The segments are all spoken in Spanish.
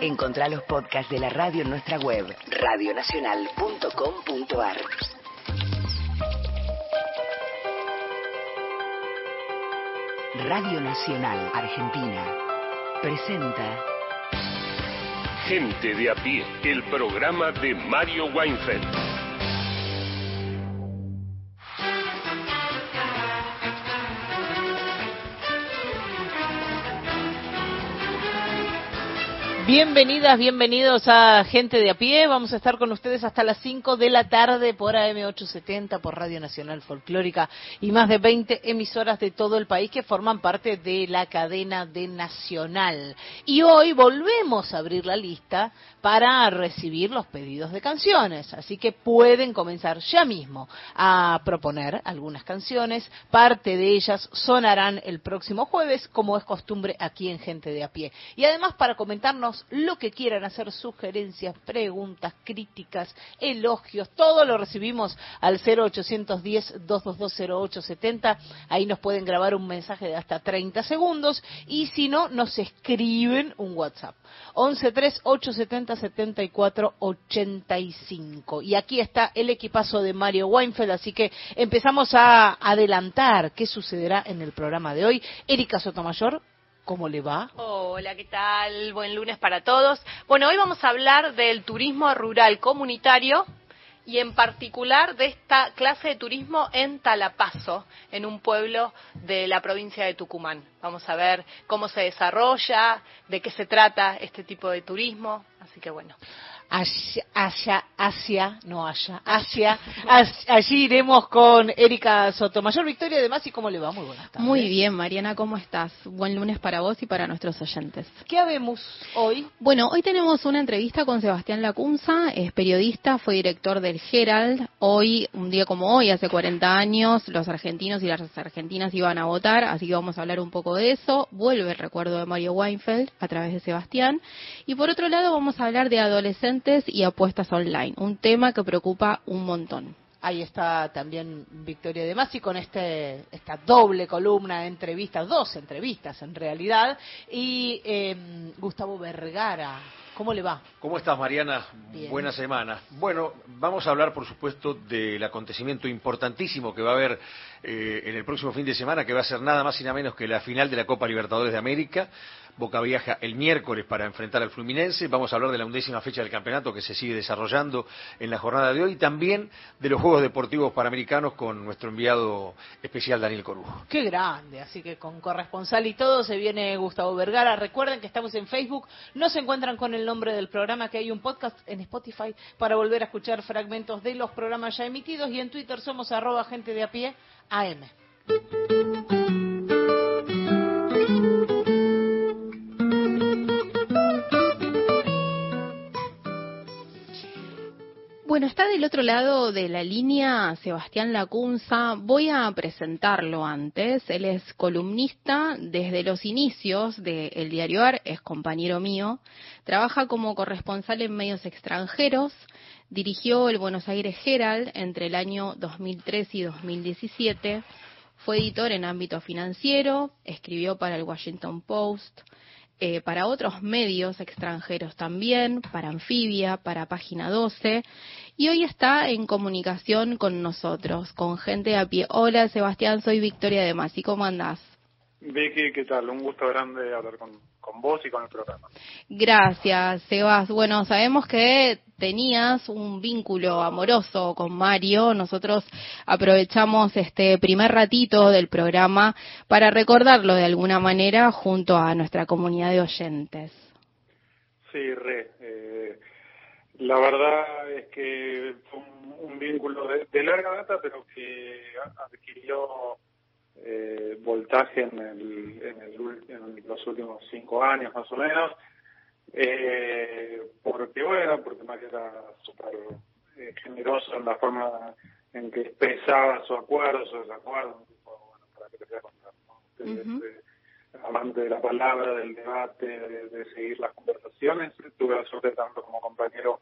Encontrá los podcasts de la radio en nuestra web, radionacional.com.ar. Radio Nacional Argentina presenta Gente de a pie, el programa de Mario Weinfeld. Bienvenidas, bienvenidos a Gente de a pie. Vamos a estar con ustedes hasta las 5 de la tarde por AM870, por Radio Nacional Folclórica y más de 20 emisoras de todo el país que forman parte de la cadena de Nacional. Y hoy volvemos a abrir la lista para recibir los pedidos de canciones. Así que pueden comenzar ya mismo a proponer algunas canciones. Parte de ellas sonarán el próximo jueves, como es costumbre aquí en Gente de a pie. Y además para comentarnos lo que quieran hacer, sugerencias, preguntas, críticas, elogios, todo lo recibimos al 0810-2220870. Ahí nos pueden grabar un mensaje de hasta 30 segundos y si no, nos escriben un WhatsApp. 1138707485. Y aquí está el equipazo de Mario Weinfeld, así que empezamos a adelantar qué sucederá en el programa de hoy. Erika Sotomayor, ¿Cómo le va? Hola, ¿qué tal? Buen lunes para todos. Bueno, hoy vamos a hablar del turismo rural comunitario y en particular de esta clase de turismo en Talapazo, en un pueblo de la provincia de Tucumán. Vamos a ver cómo se desarrolla, de qué se trata este tipo de turismo. Así que bueno. Asia, Asia, no Asia, Asia, allí iremos con Erika Sotomayor. Victoria, además, ¿y cómo le va? Muy buenas tardes. Muy bien, Mariana, ¿cómo estás? Buen lunes para vos y para nuestros oyentes. ¿Qué habemos hoy? Bueno, hoy tenemos una entrevista con Sebastián Lacunza, es periodista, fue director del Herald. Hoy, un día como hoy, hace 40 años, los argentinos y las argentinas iban a votar, así que vamos a hablar un poco de eso. Vuelve el recuerdo de Mario Weinfeld a través de Sebastián. Y por otro lado, vamos a hablar de adolescentes y apuestas online, un tema que preocupa un montón. Ahí está también Victoria de Masi con este, esta doble columna de entrevistas, dos entrevistas en realidad, y em, Gustavo Vergara. ¿Cómo le va? ¿Cómo estás, Mariana? Buena semana. Bueno, vamos a hablar, por supuesto, del acontecimiento importantísimo que va a haber eh, en el próximo fin de semana, que va a ser nada más y nada menos que la final de la Copa Libertadores de América. Boca viaja el miércoles para enfrentar al Fluminense. Vamos a hablar de la undécima fecha del campeonato que se sigue desarrollando en la jornada de hoy y también de los Juegos Deportivos Panamericanos con nuestro enviado especial Daniel Corujo. Qué grande, así que con corresponsal y todo se viene Gustavo Vergara. Recuerden que estamos en Facebook, no se encuentran con el nombre del programa, que hay un podcast en Spotify para volver a escuchar fragmentos de los programas ya emitidos y en Twitter somos arroba gente de a pie AM. Bueno, está del otro lado de la línea Sebastián Lacunza. Voy a presentarlo antes. Él es columnista desde los inicios de El Diario AR, es compañero mío. Trabaja como corresponsal en medios extranjeros. Dirigió el Buenos Aires Herald entre el año 2003 y 2017. Fue editor en ámbito financiero. Escribió para el Washington Post. Eh, para otros medios extranjeros también, para Anfibia, para Página 12, y hoy está en comunicación con nosotros, con gente a pie. Hola Sebastián, soy Victoria de Masi, ¿cómo andás? Vicky, ¿qué tal? Un gusto grande hablar con, con vos y con el programa. Gracias, Sebas. Bueno, sabemos que tenías un vínculo amoroso con Mario. Nosotros aprovechamos este primer ratito del programa para recordarlo de alguna manera junto a nuestra comunidad de oyentes. Sí, re. Eh, la verdad es que fue un, vínculo de, larga data, pero que adquirió eh, voltaje en, el, en, el, en los últimos cinco años más o menos eh, porque bueno, porque Mario era súper eh, generoso en la forma en que expresaba su acuerdo, su desacuerdo, bueno, para que te sea este, amante de la palabra, del debate, de, seguir las conversaciones. Tuve la suerte tanto como compañero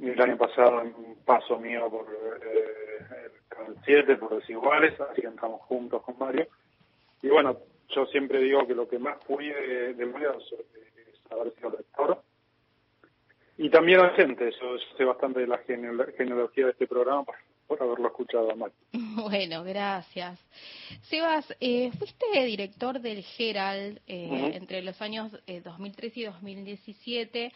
el año pasado un paso mío por eh, el 7, por desiguales, así entramos juntos con Mario. Y bueno, yo siempre digo que lo que más fui de, de es haber sido rector y también docente. Yo, yo sé bastante de la genealogía de este programa por haberlo escuchado mal. Bueno, gracias. Sebas, eh, fuiste director del Herald eh, entre los años 2003 eh, y 2017.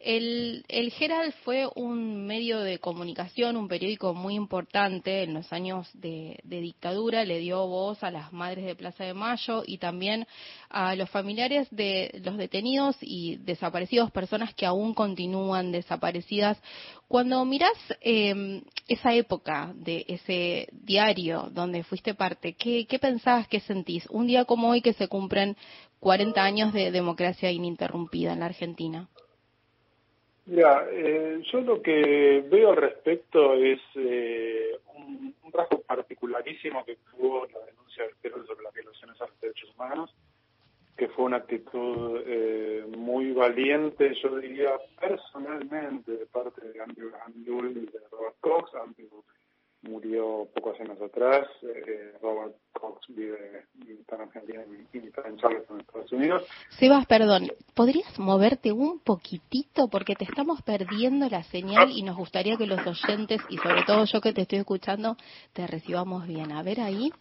El, el Herald fue un medio de comunicación, un periódico muy importante en los años de, de dictadura. Le dio voz a las madres de Plaza de Mayo y también a los familiares de los detenidos y desaparecidos, personas que aún continúan desaparecidas. Cuando miras esa época, de ese diario donde fuiste parte, ¿qué, qué pensabas, qué sentís? Un día como hoy que se cumplen 40 años de democracia ininterrumpida en la Argentina. Mira, eh, yo lo que veo al respecto es eh, un, rasgo particularísimo que tuvo la denuncia del Perú sobre las violaciones a los derechos humanos, que fue una actitud eh, muy valiente, yo diría personalmente, de parte de Andrew y de Robert Cox. Andrew murió pocos años atrás. Eh, Robert Cox vive en Argentina y en Charleston, Estados Unidos. Sebas, perdón, ¿podrías moverte un poquitito? Porque te estamos perdiendo la señal y nos gustaría que los oyentes, y sobre todo yo que te estoy escuchando, te recibamos bien. A ver ahí.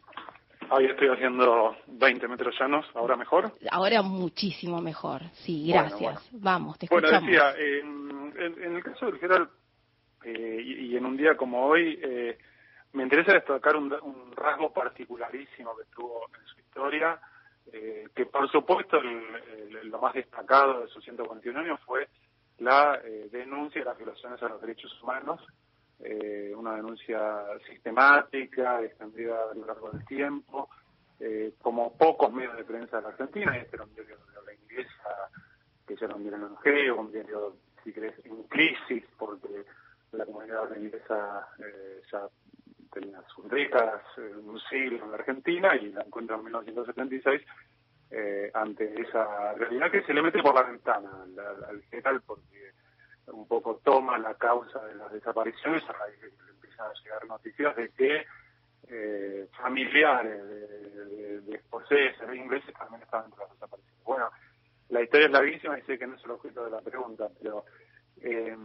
Ahí estoy haciendo 20 metros llanos, ¿ahora mejor? Ahora muchísimo mejor, sí, gracias. Vamos, te escuchamos. Bueno, decía, en, el caso del general eh, y, en un día como hoy, eh, me interesa destacar un, rasgo particularísimo que tuvo en su historia, eh, que por supuesto lo más destacado de sus 141 años fue la denuncia de las violaciones a los derechos humanos, una denuncia sistemática, extendida a lo largo del tiempo, como pocos medios de prensa de la Argentina, este era un diario de la inglesa, que ya era un diario un diario, si querés, en crisis, porque la comunidad inglesa eh, ya tenía sus décadas, eh, un siglo en la Argentina y la encuentra en 1976 eh, ante esa realidad que se le mete por la ventana al, general porque un poco toma la causa de las desapariciones a raíz de que empiezan a llegar noticias de que eh, familiares de, de, escoceses, de ingleses también estaban entre las desapariciones. Bueno, la historia es larguísima y sé que no es el objeto de la pregunta, pero eh,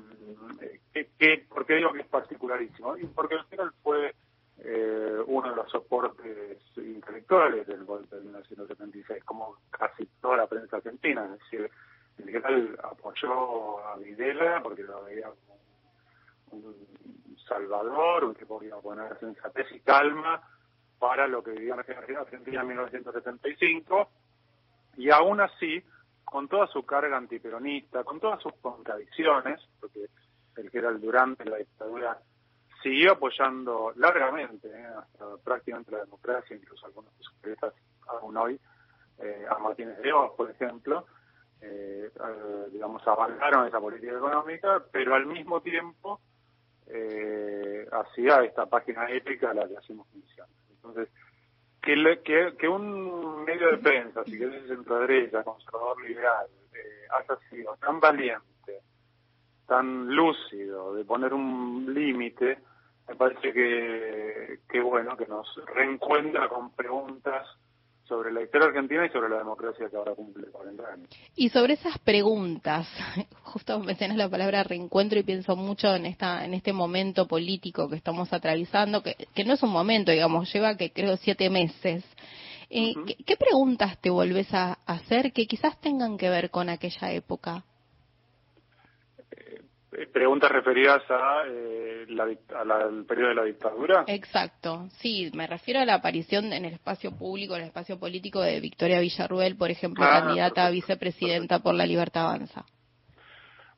que, ¿Por qué digo que es particularísimo? Y porque el general fue eh, uno de los soportes intelectuales del golpe de 1976, como casi toda la prensa argentina. Es decir, general apoyó a Videla porque lo veía como un salvador, un que podía poner sensatez y calma para lo que vivía la Argentina en 1975, y aún así con toda su carga antiperonista, con todas sus contradicciones, porque el que era el durante la dictadura siguió apoyando largamente, eh, hasta prácticamente la democracia, incluso algunos de sus aún hoy, eh, a Martínez de Oz, por ejemplo, eh, digamos, avalaron esa política económica, pero al mismo tiempo hacía esta página épica a la que hacemos mención. Entonces, que, que, un medio de prensa, si querés centro derecha, conservador liberal, eh, haya sido tan valiente, tan lúcido de poner un límite, me parece que, que bueno, que nos reencuentra con preguntas sobre la historia argentina y sobre la democracia que ahora cumple 40 años. Y sobre esas preguntas, justo mencionas la palabra reencuentro y pienso mucho en esta en este momento político que estamos atravesando, que, que no es un momento, digamos, lleva que creo siete meses. Eh, ¿qué, preguntas te volvés a hacer que quizás tengan que ver con aquella época? Eh, preguntas referidas a, eh, al periodo de la dictadura. Exacto, sí, me refiero a la aparición en el espacio público, en el espacio político de Victoria Villarruel, por ejemplo, ah, candidata a vicepresidenta por la Libertad Avanza.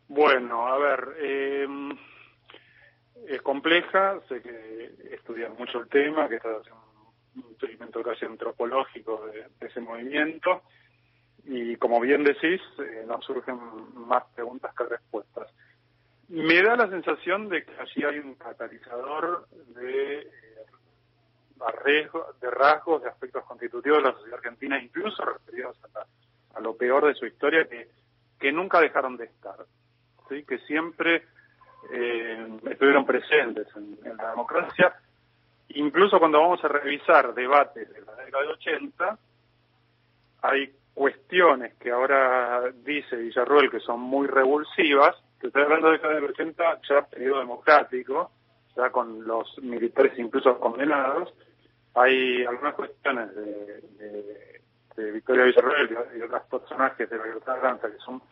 Bueno, a ver, eh, es compleja, sé que estudias mucho el tema, que estás haciendo un seguimiento casi antropológico de, ese movimiento, y como bien decís, nos surgen más preguntas que respuestas. Me da la sensación de que allí hay un catalizador de, eh, de rasgos, de aspectos constitutivos de la sociedad argentina, incluso referidos a, lo peor de su historia, que, que nunca dejaron de estar, ¿sí? que siempre eh, estuvieron presentes en, la democracia. Incluso cuando vamos a revisar debates de la década de 80, hay cuestiones que ahora dice Villarroel que son muy revulsivas, que estoy hablando de década del 80, ya periodo democrático, ya con los militares incluso condenados, hay algunas cuestiones de, de, Victoria Villarroel y, otros personajes de la libertad de que son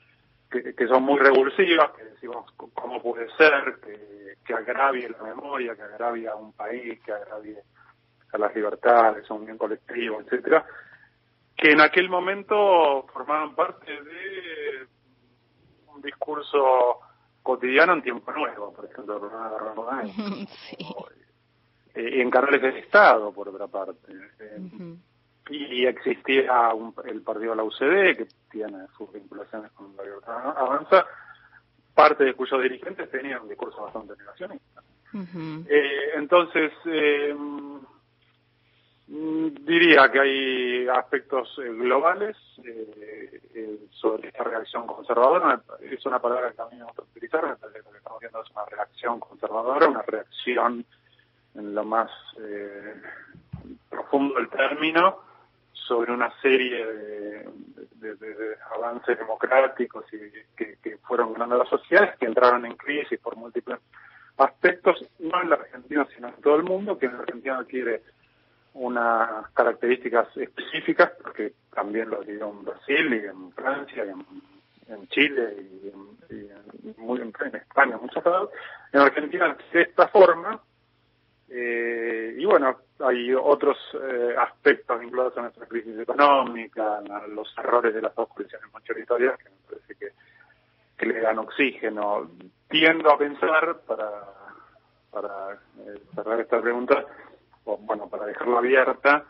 que, son muy revulsivas, que decimos cómo puede ser que, que agravie la memoria, que agravie a un país, que agravie a las libertades, a un bien colectivo, etcétera, que en aquel momento formaban parte de un discurso cotidiano en tiempo nuevo, por ejemplo, de sí. Eh, en canales del Estado, por otra parte. Eh, y existía el partido de la UCD, que tiene sus vinculaciones con la libertad avanza, parte de cuyos dirigentes tenían un discurso bastante negacionista. eh, entonces, eh, diría que hay aspectos eh, globales eh, eh, sobre esta reacción conservadora. Es una palabra que a mí me gusta utilizar. Me parece que lo que estamos viendo es una reacción conservadora, una reacción en lo más profundo del término sobre una serie de, avances democráticos y que, que fueron ganando las sociedades que entraron en crisis por múltiples aspectos, no en la Argentina, sino en todo el mundo, que en la Argentina quiere unas características específicas, porque también lo digo en Brasil y en Francia y en, Chile y, en, muy, en, España, en muchos lados, en Argentina de esta forma, eh, y bueno, hay otros eh, aspectos vinculados a nuestra crisis económica, a los errores de las dos coaliciones mayoritarias, que me parece que, que le dan oxígeno. Tiendo a pensar, para, para eh, cerrar esta pregunta, bueno, para dejarlo abierta,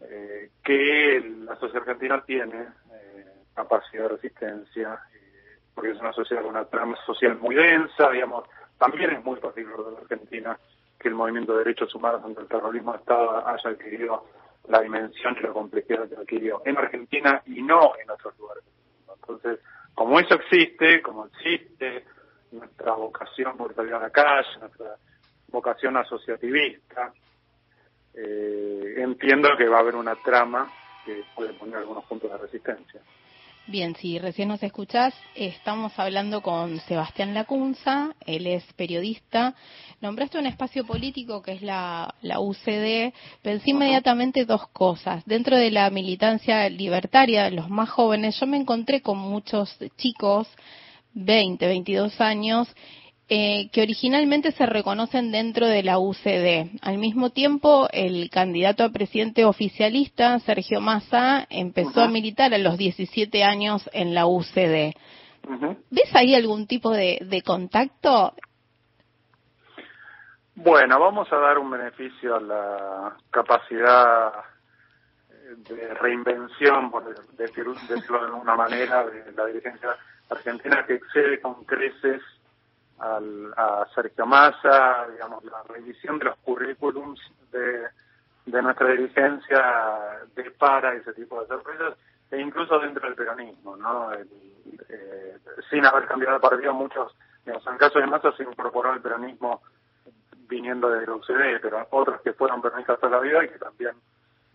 eh, que la sociedad argentina tiene eh, capacidad de resistencia, eh, porque es una sociedad con una trama social muy densa, digamos, también es muy particular de la Argentina que el movimiento de derechos humanos ante el terrorismo de Estado haya adquirido la dimensión y la complejidad que adquirió en Argentina y no en otros lugares. Entonces, como eso existe, como existe nuestra vocación por salir a la calle, nuestra vocación asociativista, eh, entiendo que va a haber una trama que puede poner algunos puntos de resistencia. Bien, si recién nos escuchás, estamos hablando con Sebastián Lacunza, él es periodista. Nombraste un espacio político que es la, la UCD. Pensé inmediatamente dos cosas. Dentro de la militancia libertaria, los más jóvenes, yo me encontré con muchos chicos, 20, 22 años, eh, que originalmente se reconocen dentro de la UCD. Al mismo tiempo, el candidato a presidente oficialista, Sergio Massa, empezó a militar a los 17 años en la UCD. ¿Ves ahí algún tipo de, contacto? Bueno, vamos a dar un beneficio a la capacidad de reinvención, por decirlo de alguna manera, de la dirigencia argentina que excede con creces al, a Sergio Massa, digamos, la revisión de los currículums de, de nuestra dirigencia para ese tipo de sorpresas, e incluso dentro del peronismo, ¿no? Eh, sin haber cambiado de partido, muchos, digamos, en el caso de Massa se incorporó al peronismo viniendo de la UCD, pero otros que fueron peronistas toda la vida y que también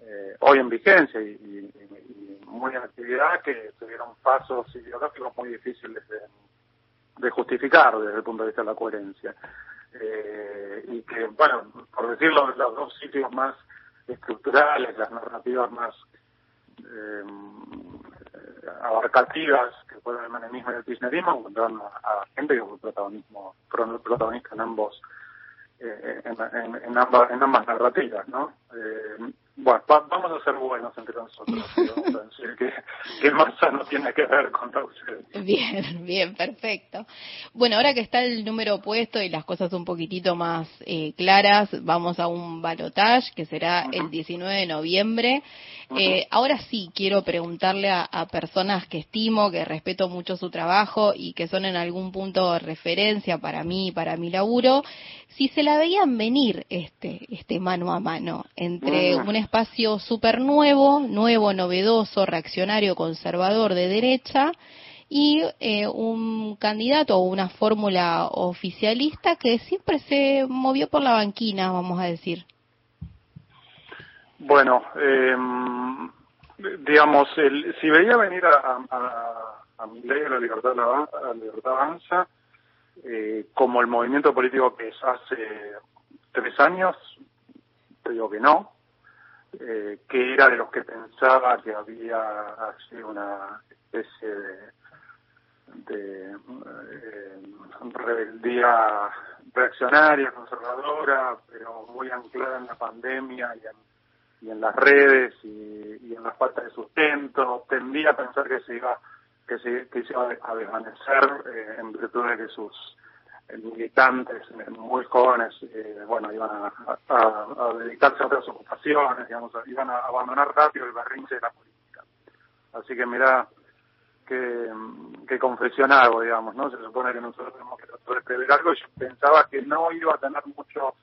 eh, hoy en vigencia y, muy en actividad, que tuvieron pasos ideológicos muy difíciles de de justificar desde el punto de vista de la coherencia. Eh, y que, bueno, por decirlo, los dos sitios más estructurales, las narrativas más eh, abarcativas que fueron el manemismo y el kirchnerismo, encontraron a, gente que fue protagonismo, protagonista en ambos, eh, en, en, ambas, en ambas narrativas, ¿no? Bueno, vamos a ser buenos entre nosotros. vamos a decir que, que masa no tiene que ver con la Bien, bien, perfecto. Bueno, ahora que está el número puesto y las cosas un poquitito más eh, claras, vamos a un balotage que será el 19 de noviembre. Eh, ahora sí quiero preguntarle a, a, personas que estimo, que respeto mucho su trabajo y que son en algún punto de referencia para mí, para mi laburo, si se la veían venir este, este mano a mano entre un espacio súper nuevo, nuevo, novedoso, reaccionario, conservador de derecha y eh, un candidato o una fórmula oficialista que siempre se movió por la banquina, vamos a decir. Bueno, eh, digamos, el, si veía venir a, a, a mi ley, la libertad, la, la libertad avanza, eh, como el movimiento político que es hace tres años, te digo que no, eh, que era de los que pensaba que había así una especie de, de eh, rebeldía reaccionaria, conservadora, pero muy anclada en la pandemia y en y en las redes y, en la falta de sustento. Tendía a pensar que se iba que se, iba a desvanecer eh, en virtud de que sus eh, militantes eh, muy jóvenes, bueno, iban a, dedicarse a otras ocupaciones, digamos, iban a abandonar rápido el berrinche de la política. Así que mira que, que confesión digamos, ¿no? Se supone que nosotros tenemos que tratar prever algo yo pensaba que no iba a tener mucho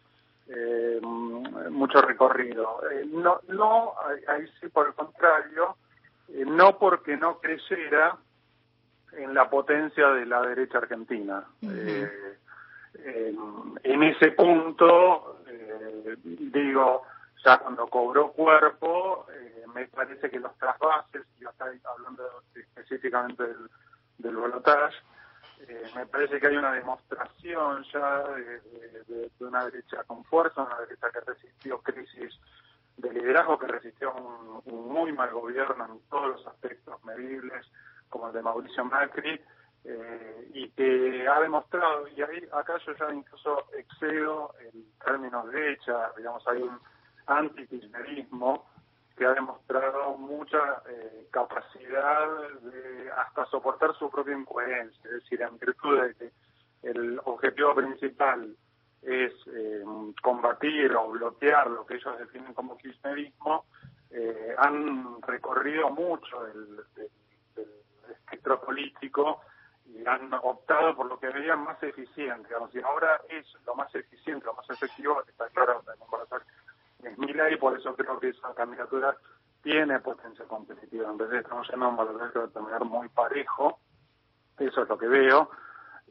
eh, mucho recorrido. Eh, no, no, ahí sí, por el contrario, eh, no porque no creciera en la potencia de la derecha argentina. Eh, en ese punto, digo, ya cuando cobró cuerpo, me parece que los trasvases, yo estoy hablando específicamente del, del balotaje, eh, me parece que hay una demostración ya de, una derecha con fuerza, una derecha que resistió crisis de liderazgo, que resistió un, muy mal gobierno en todos los aspectos medibles, como el de Mauricio Macri, eh, y que ha demostrado, y ahí acá yo ya incluso excedo en términos de derecha, digamos, hay un antikirchnerismo, que ha demostrado mucha eh, capacidad de hasta soportar su propia incoherencia, es decir, en virtud de que el objetivo principal es eh, combatir o bloquear lo que ellos definen como kirchnerismo, eh, han recorrido mucho el, espectro político y han optado por lo que veían más eficiente. Digamos, y ahora es lo más eficiente, lo más efectivo, está claro, en es Mila y por eso creo que esa candidatura tiene potencia competitiva. En vez de estamos en un valor que va a terminar muy parejo, eso es lo que veo,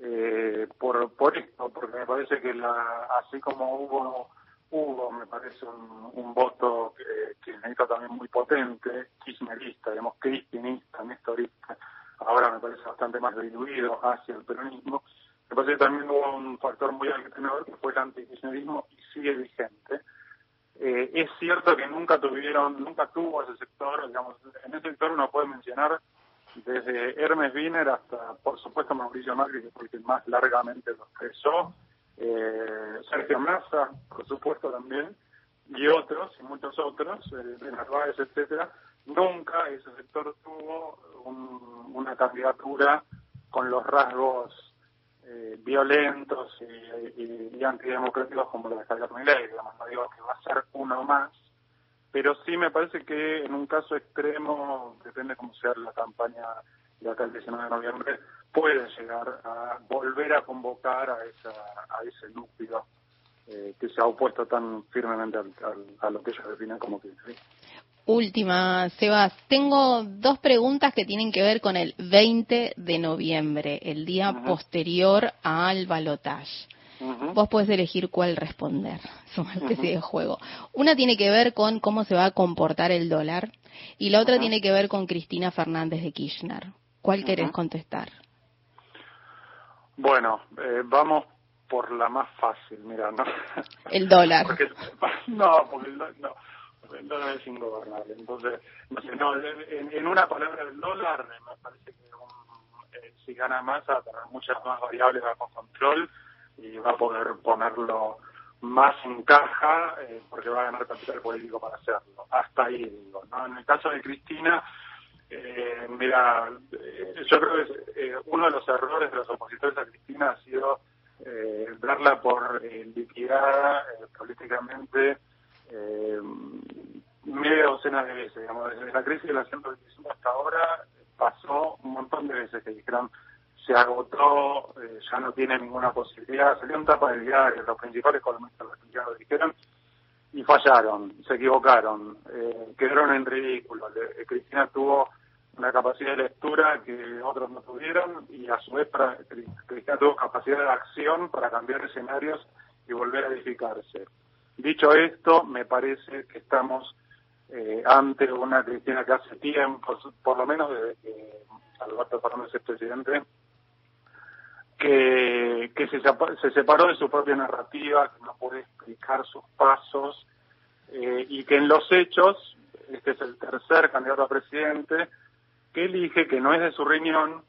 eh, por, por esto, porque me parece que la, así como hubo, hubo me parece un, un voto que, que necesita también muy potente, kirchnerista, digamos, cristinista, nestorista, ahora me parece bastante más diluido hacia el peronismo, me parece que también hubo un factor muy alentador que fue el antikirchnerismo y sigue vigente eh, es cierto que nunca tuvieron, nunca tuvo ese sector, digamos, en ese sector uno puede mencionar desde Hermes Wiener hasta, por supuesto, Mauricio Macri, que fue el más largamente lo expresó, eh, Sergio Massa, por supuesto también, y otros, y muchos otros, eh, Narváez, etcétera, nunca ese sector tuvo una candidatura con los rasgos eh, violentos y, y, antidemocráticos como los de Javier Milei, digamos, no digo que va a ser uno más, pero sí me parece que en un caso extremo, depende cómo sea la campaña de acá el 19 de noviembre, puede llegar a volver a convocar a, esa, a ese núcleo eh, que se ha opuesto tan firmemente a lo que ellos definen como que Última, Sebas. Tengo dos preguntas que tienen que ver con el 20 de noviembre, el día posterior al balotage. Vos podés elegir cuál responder. Es una especie de juego. Una tiene que ver con cómo se va a comportar el dólar y la otra tiene que ver con Cristina Fernández de Kirchner. ¿Cuál querés contestar? Bueno, eh, vamos por la más fácil, mira, ¿no? El dólar. no, porque el, no, el dólar es ingobernable. Entonces, no, en, una palabra, el dólar me parece que eh, si gana más va a tener muchas más variables bajo control y va a poder ponerlo más en caja eh, porque va a ganar capital político para hacerlo. Hasta ahí, digo. ¿no? En el caso de Cristina, eh, mira, yo creo que uno de los errores de los opositores a Cristina ha sido darla por liquidada políticamente eh, media docena de veces, digamos, desde la crisis de la 125 hasta ahora pasó un montón de veces que dijeron se agotó, eh, ya no tiene ninguna posibilidad, salió un tapa del diario, los principales columnistas lo dijeron y fallaron, se equivocaron, eh, quedaron en ridículo. Eh, Cristina tuvo una capacidad de lectura que otros no tuvieron y a su vez para, Cristina tuvo capacidad de acción para cambiar escenarios y volver a edificarse. Dicho esto, me parece que estamos eh, ante una Cristina que hace tiempo, por lo menos desde que Alberto Fernández es presidente, que, que se, se separó de su propia narrativa, que no puede explicar sus pasos eh, y que en los hechos, este es el tercer candidato a presidente, que elige que no es de su riñón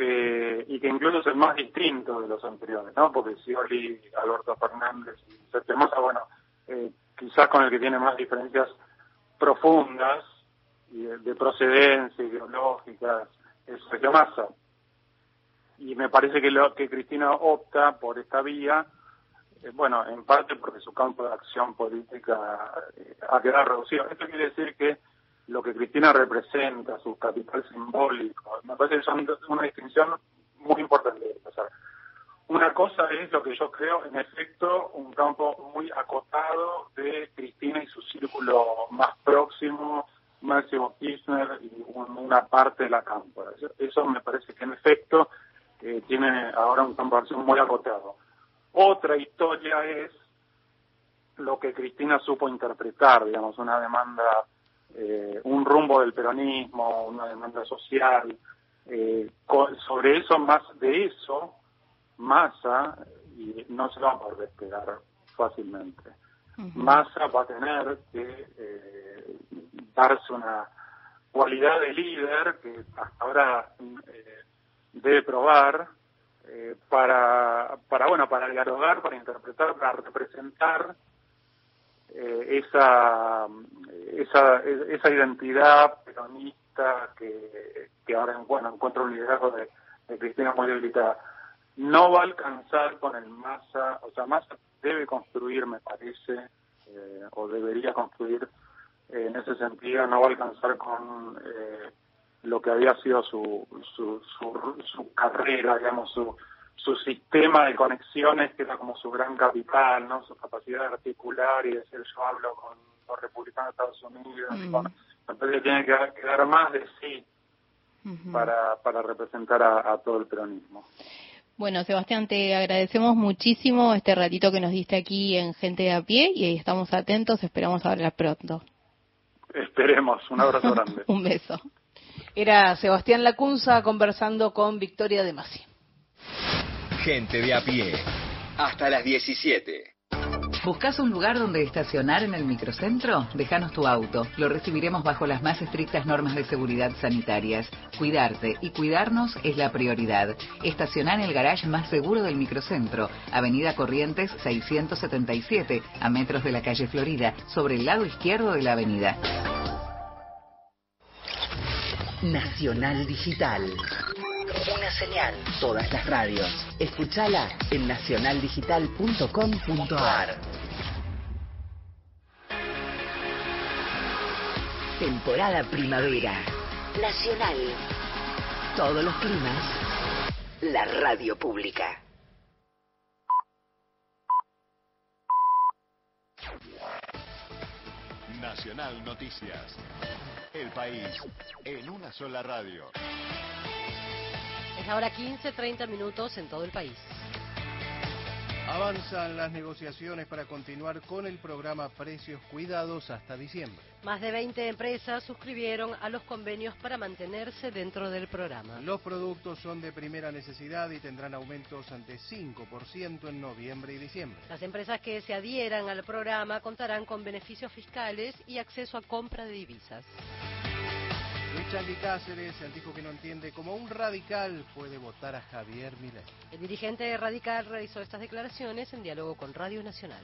que, y que incluso es el más distinto de los anteriores, ¿no? Porque Scioli, Alberto Fernández y Sergio bueno, eh, quizás con el que tiene más diferencias profundas y de, procedencia, ideológicas, es Sergio Massa. Y me parece que, lo, que Cristina opta por esta vía, eh, bueno, en parte porque su campo de acción política eh, ha quedado reducido. Esto quiere decir que lo que Representa, su capital simbólico, me parece que son una distinción muy importante. una cosa es lo que yo creo, en efecto, un campo muy acotado de Cristina y su círculo más próximo, Máximo Kirchner y una parte de la cámpora. Eso me parece que en efecto eh, tiene ahora un campo de acción muy acotado. Otra historia es lo que Cristina supo interpretar, digamos, una demanda, eh, un rumbo del peronismo, una demanda social. Eh, sobre eso, más de eso, Massa, y no se va a poder despegar fácilmente. Massa va a tener que eh, darse una cualidad de líder que hasta ahora eh, debe probar eh, para, para, bueno, para dialogar, para interpretar, para representar eh, esa, esa, esa identidad peronista que, que ahora bueno, encuentra un liderazgo de, Cristina muy debilitada. No va a alcanzar con el Massa, o sea, Massa debe construir, me parece, eh, o debería construir en ese sentido, no va a alcanzar con eh, lo que había sido su, su, su, carrera, digamos, su, su sistema de conexiones, que era como su gran capital, ¿no? Su capacidad de articular y decir, yo hablo con los republicanos de Estados Unidos. entonces tiene que dar, más de sí para, para representar a, todo el peronismo. Bueno, Sebastián, te agradecemos muchísimo este ratito que nos diste aquí en Gente de a Pie y estamos atentos, esperamos hablar pronto. Esperemos, un abrazo grande. un beso. Era Sebastián Lacunza conversando con Victoria de Masi. Gente de a pie. Hasta las 17. ¿Buscas un lugar donde estacionar en el microcentro? Déjanos tu auto. Lo recibiremos bajo las más estrictas normas de seguridad sanitarias. Cuidarte y cuidarnos es la prioridad. Estacionar en el garage más seguro del microcentro, Avenida Corrientes 677, a metros de la calle Florida, sobre el lado izquierdo de la avenida. Nacional Digital. Una señal. Todas las radios. Escúchala en nacionaldigital.com.ar. Temporada primavera. Nacional. Todos los climas. La radio pública. Nacional Noticias. El país en una sola radio. Es ahora 15, 30 minutos en todo el país. Avanzan las negociaciones para continuar con el programa Precios Cuidados hasta diciembre. Más de 20 empresas suscribieron a los convenios para mantenerse dentro del programa. Los productos son de primera necesidad y tendrán aumentos ante 5% en noviembre y diciembre. Las empresas que se adhieran al programa contarán con beneficios fiscales y acceso a compra de divisas. Chanqui Cáceres dijo que no entiende cómo un radical puede votar a Javier Milei. El dirigente radical realizó estas declaraciones en diálogo con Radio Nacional.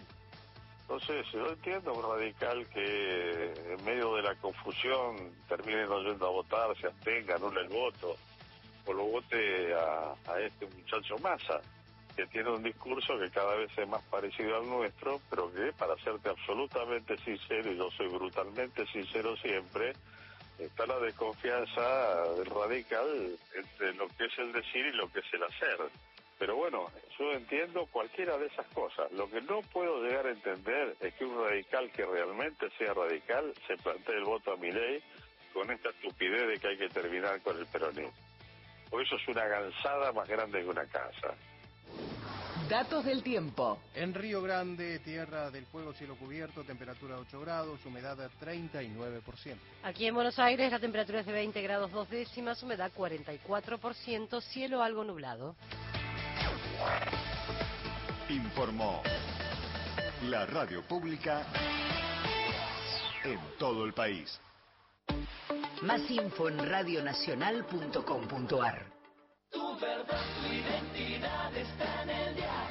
Entonces, yo entiendo un radical que en medio de la confusión termine no yendo a votar, se abstenga, anule el voto, o lo vote a, a este muchacho Massa, que tiene un discurso que cada vez es más parecido al nuestro, pero que, para serte absolutamente sincero, y yo soy brutalmente sincero siempre, está la desconfianza del radical entre lo que es el decir y lo que es el hacer. Pero bueno, yo entiendo cualquiera de esas cosas. Lo que no puedo llegar a entender es que un radical que realmente sea radical se plantee el voto a mi ley con esta estupidez de que hay que terminar con el peronismo. Por eso es una gansada más grande que una casa. Datos del tiempo. En Río Grande, tierra del fuego, cielo cubierto, temperatura 8 grados, humedad 39%. Aquí en Buenos Aires la temperatura es de 20 grados dos décimas, humedad 44%, cielo algo nublado. Informó la radio pública en todo el país. Más info en radionacional.com.ar. Tu verdad, tu identidad está en el día.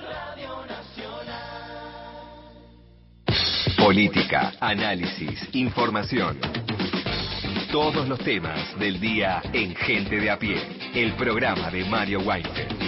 Radio Nacional. Política, análisis, información. Todos los temas del día en Gente de a pie. El programa de Mario Weinfeld.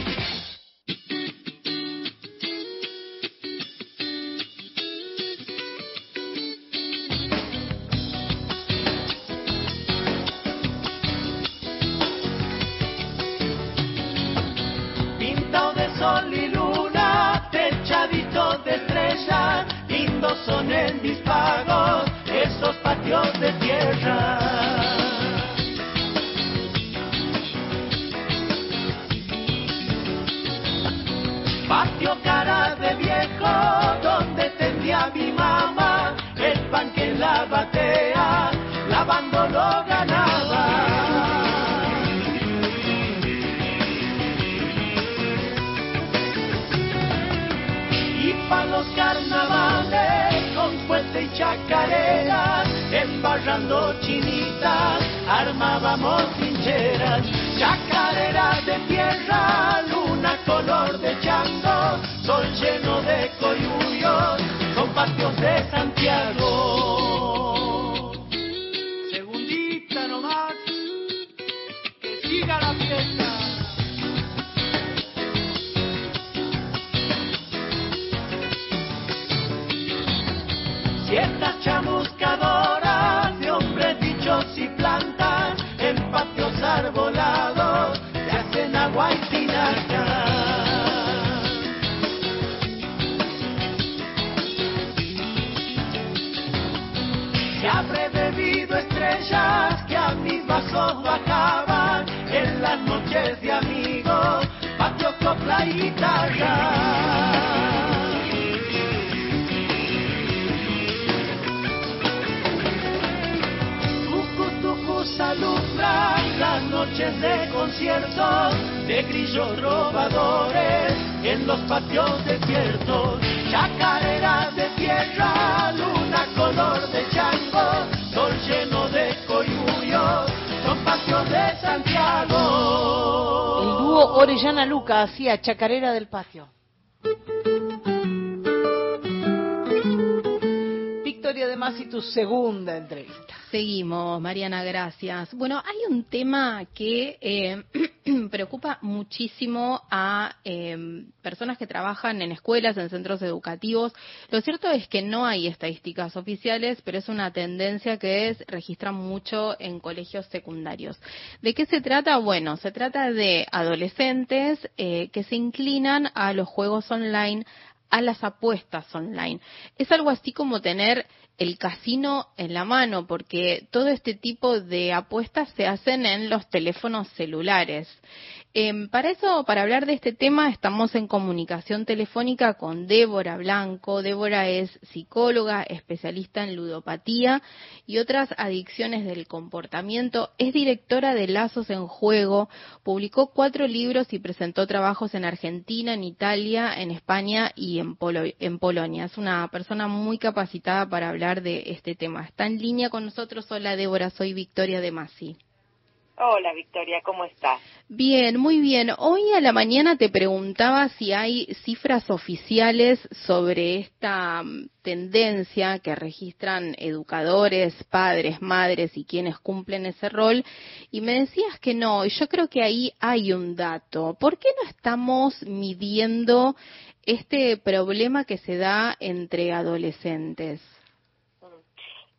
Lord, you Orellana Luca hacía Chacarera del Patio. Victoria de Masi, tu segunda entrevista. Seguimos, Mariana, gracias. Bueno, hay un tema que eh, preocupa muchísimo a eh, personas que trabajan en escuelas, en centros educativos. Lo cierto es que no hay estadísticas oficiales, pero es una tendencia que es registran mucho en colegios secundarios. ¿De qué se trata? Bueno, se trata de adolescentes eh, que se inclinan a los juegos online, a las apuestas online. Es algo así como tener el casino en la mano, porque todo este tipo de apuestas se hacen en los teléfonos celulares. Eh, para eso, para hablar de este tema, estamos en comunicación telefónica con Débora Blanco. Débora es psicóloga, especialista en ludopatía y otras adicciones del comportamiento. Es directora de Lazos en Juego. Publicó cuatro libros y presentó trabajos en Argentina, en Italia, en España y en, Polo en Polonia. Es una persona muy capacitada para hablar de este tema. Está en línea con nosotros. Hola Débora, soy Victoria de Masi. Hola Victoria, ¿cómo estás? Bien, muy bien. Hoy a la mañana te preguntaba si hay cifras oficiales sobre esta mm, tendencia que registran educadores, padres, madres y quienes cumplen ese rol y me decías que no, y yo creo que ahí hay un dato. ¿Por qué no estamos midiendo este problema que se da entre adolescentes?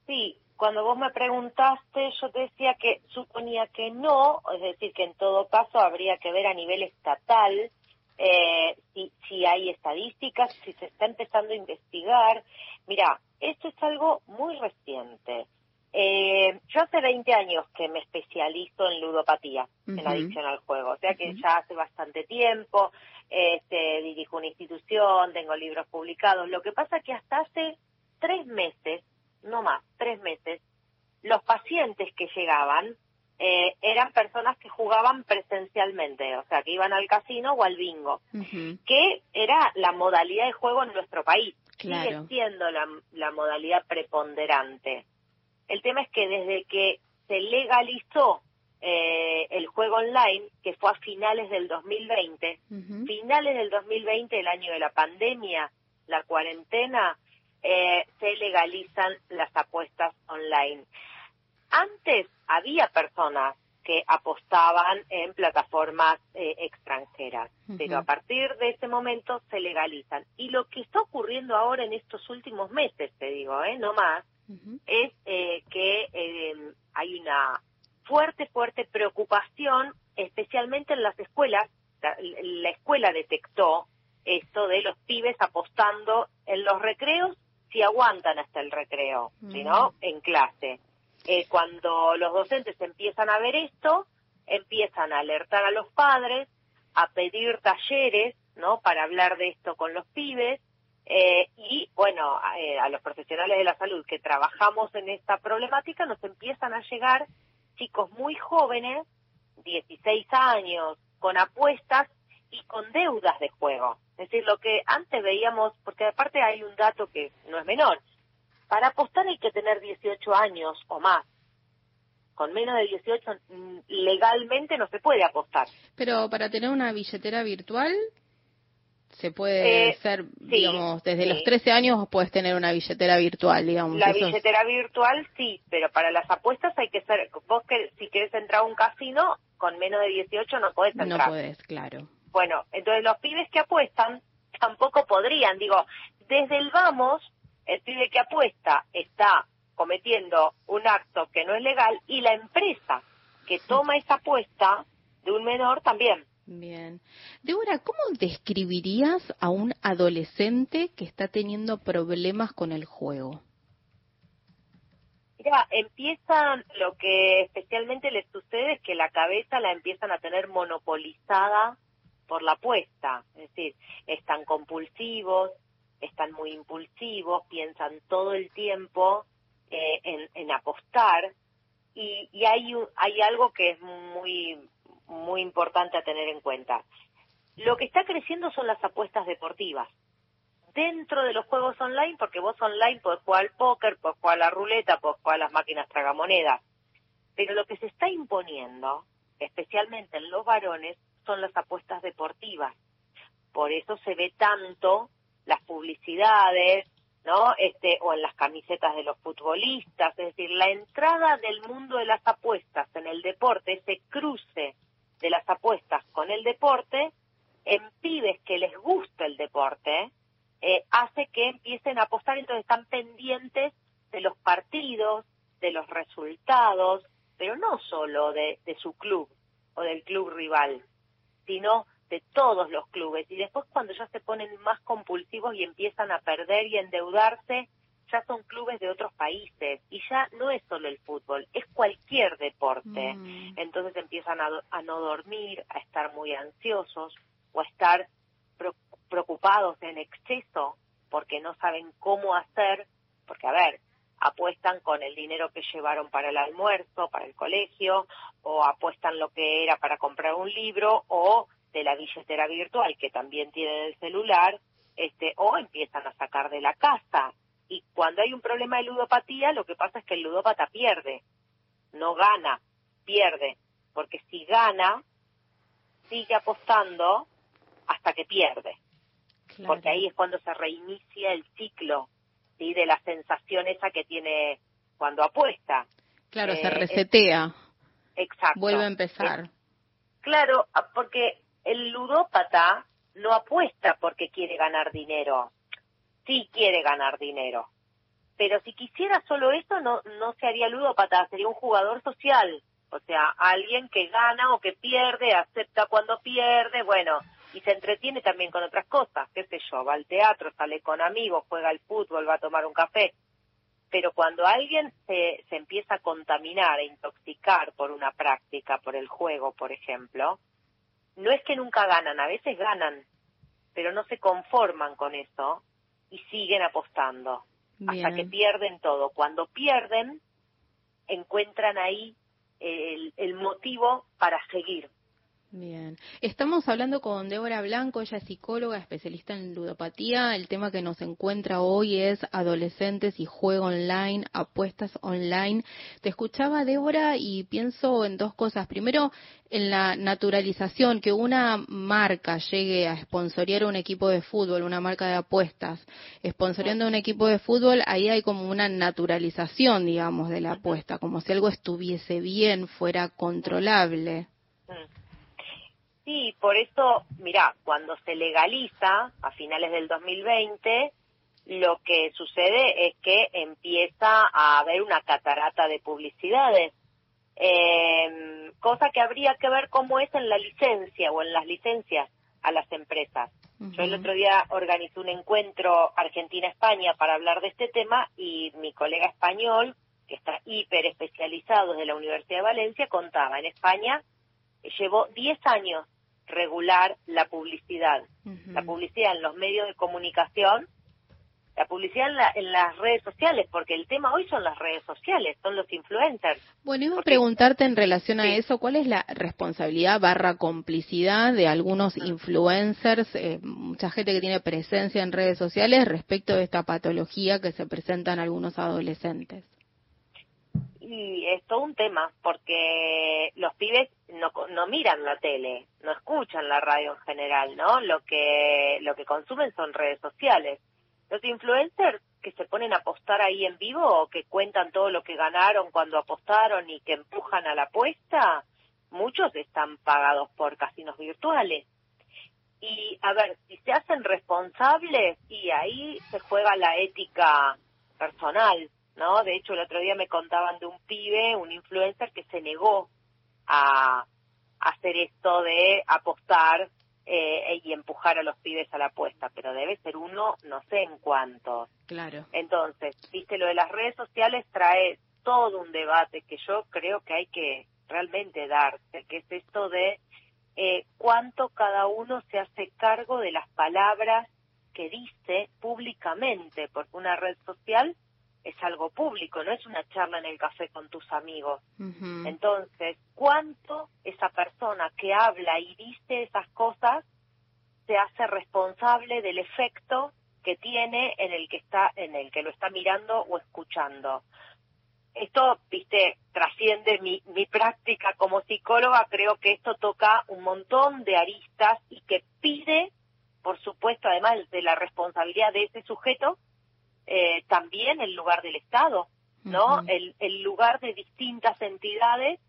Sí, cuando vos me preguntaste, yo te decía que suponía que no, es decir, que en todo caso habría que ver a nivel estatal eh, si, si hay estadísticas, si se está empezando a investigar. Mira, esto es algo muy reciente. Eh, yo hace 20 años que me especializo en ludopatía, en Ujú. adicción al juego, o sea que ya hace bastante tiempo. este, dirijo una institución, tengo libros publicados. Lo que pasa que hasta hace tres meses, no más, tres meses, los pacientes que llegaban eh, eran personas que jugaban presencialmente, o sea, que iban al casino o al bingo, que era la modalidad de juego en nuestro país. Sigue siendo la, la modalidad preponderante. El tema es que desde que se legalizó eh, el juego online, que fue a finales del 2020, finales del 2020, el año de la pandemia, la cuarentena, eh, se legalizan las apuestas online. Antes había personas que apostaban en plataformas eh, extranjeras, pero a partir de ese momento se legalizan. Y lo que está ocurriendo ahora en estos últimos meses, te digo, ¿eh? no más, es eh, que eh, hay una fuerte, fuerte preocupación, especialmente en las escuelas. La, escuela detectó esto de los pibes apostando en los recreos si aguantan hasta el recreo, si no, en clase. Eh, cuando los docentes empiezan a ver esto, empiezan a alertar a los padres, a pedir talleres, ¿no? Para hablar de esto con los pibes, eh, y bueno, eh, a los profesionales de la salud que trabajamos en esta problemática nos empiezan a llegar chicos muy jóvenes, 16 años, con apuestas y con deudas de juego. Es decir, lo que antes veíamos, porque aparte hay un dato que no es menor, para apostar hay que tener 18 años o más. Con menos de 18 mm, legalmente no se puede apostar. Pero para tener una billetera virtual se puede eh, ser, digamos, desde los 13 años puedes tener una billetera virtual, digamos. La billetera virtual sí, pero para las apuestas hay que ser, vos que si quieres entrar a un casino, con menos de 18 no podés entrar. No podés, claro. Bueno, entonces los pibes que apuestan tampoco podrían, digo, desde el vamos, el pibe que apuesta está cometiendo un acto que no es legal y la empresa que toma esa apuesta de un menor también. Bien. Débora, ¿cómo describirías a un adolescente que está teniendo problemas con el juego? Mira, empiezan, lo que especialmente les sucede es que la cabeza la empiezan a tener monopolizada por la apuesta. Es decir, están compulsivos, están muy impulsivos, piensan todo el tiempo eh, en, apostar y, hay, hay algo que es muy muy importante a tener en cuenta. Lo que está creciendo son las apuestas deportivas. Dentro de los juegos online, porque vos online podés jugar al póker, podés jugar a la ruleta, podés jugar a las máquinas tragamonedas. Pero lo que se está imponiendo, especialmente en los varones, son las apuestas deportivas. Por eso se ve tanto las publicidades, ¿no? Este, o en las camisetas de los futbolistas, es decir, la entrada del mundo de las apuestas en el deporte, ese cruce de las apuestas con el deporte, en pibes que les gusta el deporte, eh, hace que empiecen a apostar, entonces están pendientes de los partidos, de los resultados, pero no solo de, de su club o del club rival, sino de todos los clubes. Y después cuando ya se ponen más compulsivos y empiezan a perder y endeudarse, ya son clubes de otros países y ya no es solo el fútbol, es cualquier deporte. Mm. Entonces empiezan a, no dormir, a estar muy ansiosos o a estar preocupados en exceso porque no saben cómo hacer, porque a ver, apuestan con el dinero que llevaron para el almuerzo, para el colegio, o apuestan lo que era para comprar un libro, o de la billetera virtual que también tienen el celular, este, o empiezan a sacar de la casa. Y cuando hay un problema de ludopatía, lo que pasa es que el ludópata pierde, no gana, pierde, porque si gana, sigue apostando hasta que pierde, porque ahí es cuando se reinicia el ciclo ¿sí? de la sensación esa que tiene cuando apuesta. Claro, se eh, resetea. exacto. Vuelve a empezar. claro, porque el ludópata no apuesta porque quiere ganar dinero, sí quiere ganar dinero. Pero si quisiera solo eso, no, no se haría ludópata, sería un jugador social. O sea, alguien que gana o que pierde, acepta cuando pierde, bueno, y se entretiene también con otras cosas, qué sé yo, va al teatro, sale con amigos, juega al fútbol, va a tomar un café. Pero cuando alguien se, se empieza a contaminar, a intoxicar por una práctica, por el juego, por ejemplo, no es que nunca ganan, a veces ganan, pero no se conforman con eso y siguen apostando hasta que pierden todo. Cuando pierden, encuentran ahí el, el motivo para seguir. Bien. Estamos hablando con Débora Blanco, ella es psicóloga, especialista en ludopatía. El tema que nos encuentra hoy es adolescentes y juego online, apuestas online. Te escuchaba, Débora, y pienso en dos cosas. Primero, en la naturalización, que una marca llegue a sponsorear un equipo de fútbol, una marca de apuestas, sponsoreando un equipo de fútbol, ahí hay como una naturalización, digamos, de la apuesta, como si algo estuviese bien, fuera controlable. Mm. Sí, por eso, mira, cuando se legaliza a finales del 2020, lo que sucede es que empieza a haber una catarata de publicidades, eh, cosa que habría que ver cómo es en la licencia o en las licencias a las empresas. Yo el otro día organizé un encuentro Argentina-España para hablar de este tema y mi colega español, que está hiper especializado de la Universidad de Valencia, contaba, en España llevó 10 años regular la publicidad. La publicidad en los medios de comunicación, la publicidad en, las redes sociales, porque el tema hoy son las redes sociales, son los influencers. Bueno, iba a preguntarte en relación a eso, ¿cuál es la responsabilidad barra complicidad de algunos influencers, eh, mucha gente que tiene presencia en redes sociales respecto de esta patología que se presenta en algunos adolescentes? Y es todo un tema porque los pibes no, no miran la tele, no escuchan la radio en general, ¿no? Lo que lo que consumen son redes sociales. Los influencers que se ponen a apostar ahí en vivo o que cuentan todo lo que ganaron cuando apostaron y que empujan a la apuesta, muchos están pagados por casinos virtuales. Y a ver, si se hacen responsables y ahí se juega la ética personal, ¿no? De hecho, el otro día me contaban de un pibe, un influencer que se negó a, hacer esto de apostar eh, y empujar a los pibes a la apuesta, pero debe ser uno, no sé en cuántos. Claro. Entonces, viste, lo de las redes sociales trae todo un debate que yo creo que hay que realmente darse, que es esto de eh, cuánto cada uno se hace cargo de las palabras que dice públicamente, porque una red social es algo público, no es una charla en el café con tus amigos. Entonces, ¿cuánto esa persona que habla y dice esas cosas se hace responsable del efecto que tiene en el que está en el que lo está mirando o escuchando? Esto, viste, trasciende mi, mi práctica como psicóloga, creo que esto toca un montón de aristas y que pide, por supuesto, además de la responsabilidad de ese sujeto, eh, también el lugar del Estado, ¿no? el, el lugar de distintas entidades,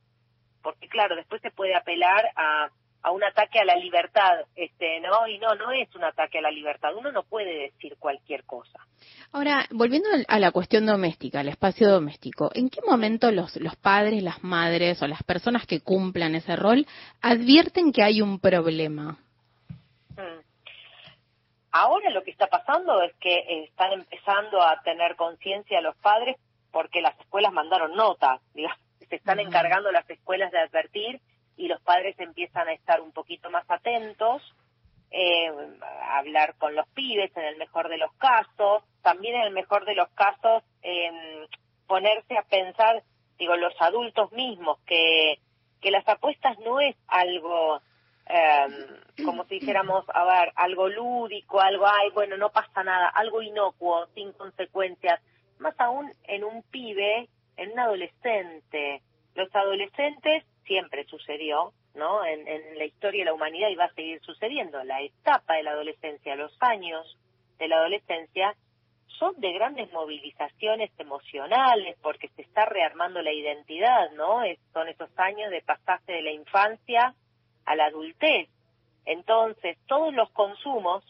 porque claro, después se puede apelar a, a un ataque a la libertad, este, ¿no? Y no, no es un ataque a la libertad, uno no puede decir cualquier cosa. Ahora, volviendo a la cuestión doméstica, al espacio doméstico, ¿en qué momento los, los padres, las madres o las personas que cumplan ese rol advierten que hay un problema? Ahora lo que está pasando es que están empezando a tener conciencia los padres porque las escuelas mandaron notas, digamos, se están encargando las escuelas de advertir y los padres empiezan a estar un poquito más atentos, eh, a hablar con los pibes en el mejor de los casos, también en el mejor de los casos eh, ponerse a pensar, digo, los adultos mismos, que, que las apuestas no es algo eh, como si dijéramos, a ver, algo lúdico, algo, ay, bueno, no pasa nada, algo inocuo, sin consecuencias, más aún en un pibe, en un adolescente. Los adolescentes siempre sucedió, ¿no? En, en la historia de la humanidad y va a seguir sucediendo. La etapa de la adolescencia, los años de la adolescencia, son de grandes movilizaciones emocionales porque se está rearmando la identidad, ¿no? Es, son esos años de pasaje de la infancia a la adultez. Entonces, todos los consumos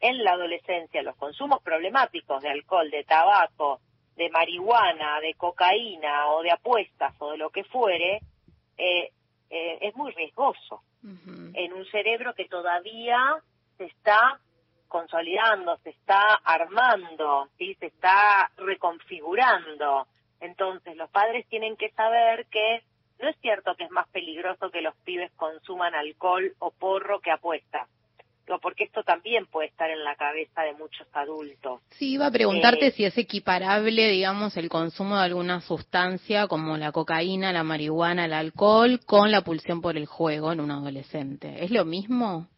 en la adolescencia, los consumos problemáticos de alcohol, de tabaco, de marihuana, de cocaína o de apuestas o de lo que fuere, eh, eh, es muy riesgoso en un cerebro que todavía se está consolidando, se está armando, ¿sí? se está reconfigurando. Entonces los padres tienen que saber que no es cierto que es más peligroso que los pibes consuman alcohol o porro que apuesta. porque esto también puede estar en la cabeza de muchos adultos. Sí, iba a preguntarte Eh, si es equiparable, digamos, el consumo de alguna sustancia como la cocaína, la marihuana, el alcohol, con la pulsión por el juego en un adolescente. ¿Es lo mismo?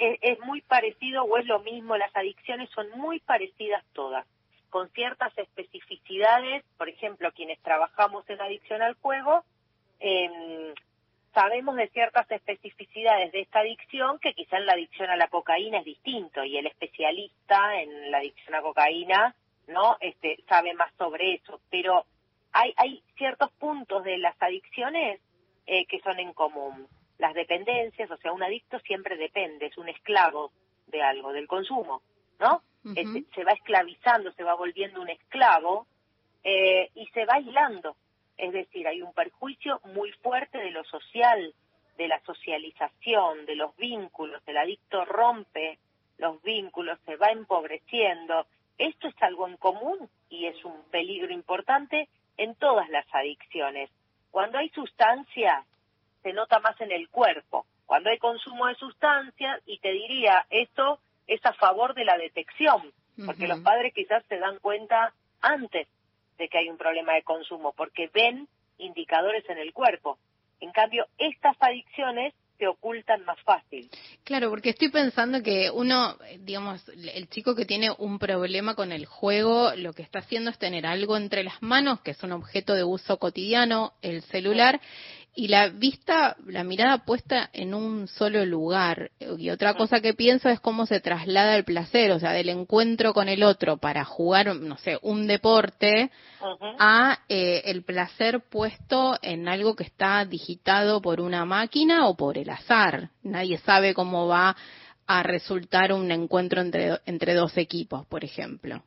es, es muy parecido o es lo mismo, las adicciones son muy parecidas todas, con ciertas especificidades, por ejemplo, quienes trabajamos en adicción al juego, em, sabemos de ciertas especificidades de esta adicción que quizá en la adicción a la cocaína es distinto y el especialista en la adicción a cocaína no este sabe más sobre eso. Pero hay hay ciertos puntos de las adicciones eh, que son en común. Las dependencias o sea un adicto siempre depende es un esclavo de algo del consumo no Este, se va esclavizando se va volviendo un esclavo eh, y se va aislando es decir, hay un perjuicio muy fuerte de lo social, de la socialización, de los vínculos. El adicto rompe los vínculos, se va empobreciendo. Esto es algo en común y es un peligro importante en todas las adicciones. Cuando hay sustancias, se nota más en el cuerpo. Cuando hay consumo de sustancias, y te diría, esto es a favor de la detección, porque los padres quizás se dan cuenta antes de que hay un problema de consumo, porque ven indicadores en el cuerpo. En cambio, estas adicciones se ocultan más fácil. Claro, porque estoy pensando que uno, digamos, el chico que tiene un problema con el juego, lo que está haciendo es tener algo entre las manos, que es un objeto de uso cotidiano, el celular, y la vista, la mirada puesta en un solo lugar. Y otra cosa que pienso es cómo se traslada el placer, o sea, del encuentro con el otro para jugar, no sé, un deporte, a eh, el placer puesto en algo que está digitado por una máquina o por el azar. Nadie sabe cómo va a resultar un encuentro entre, entre dos equipos, por ejemplo.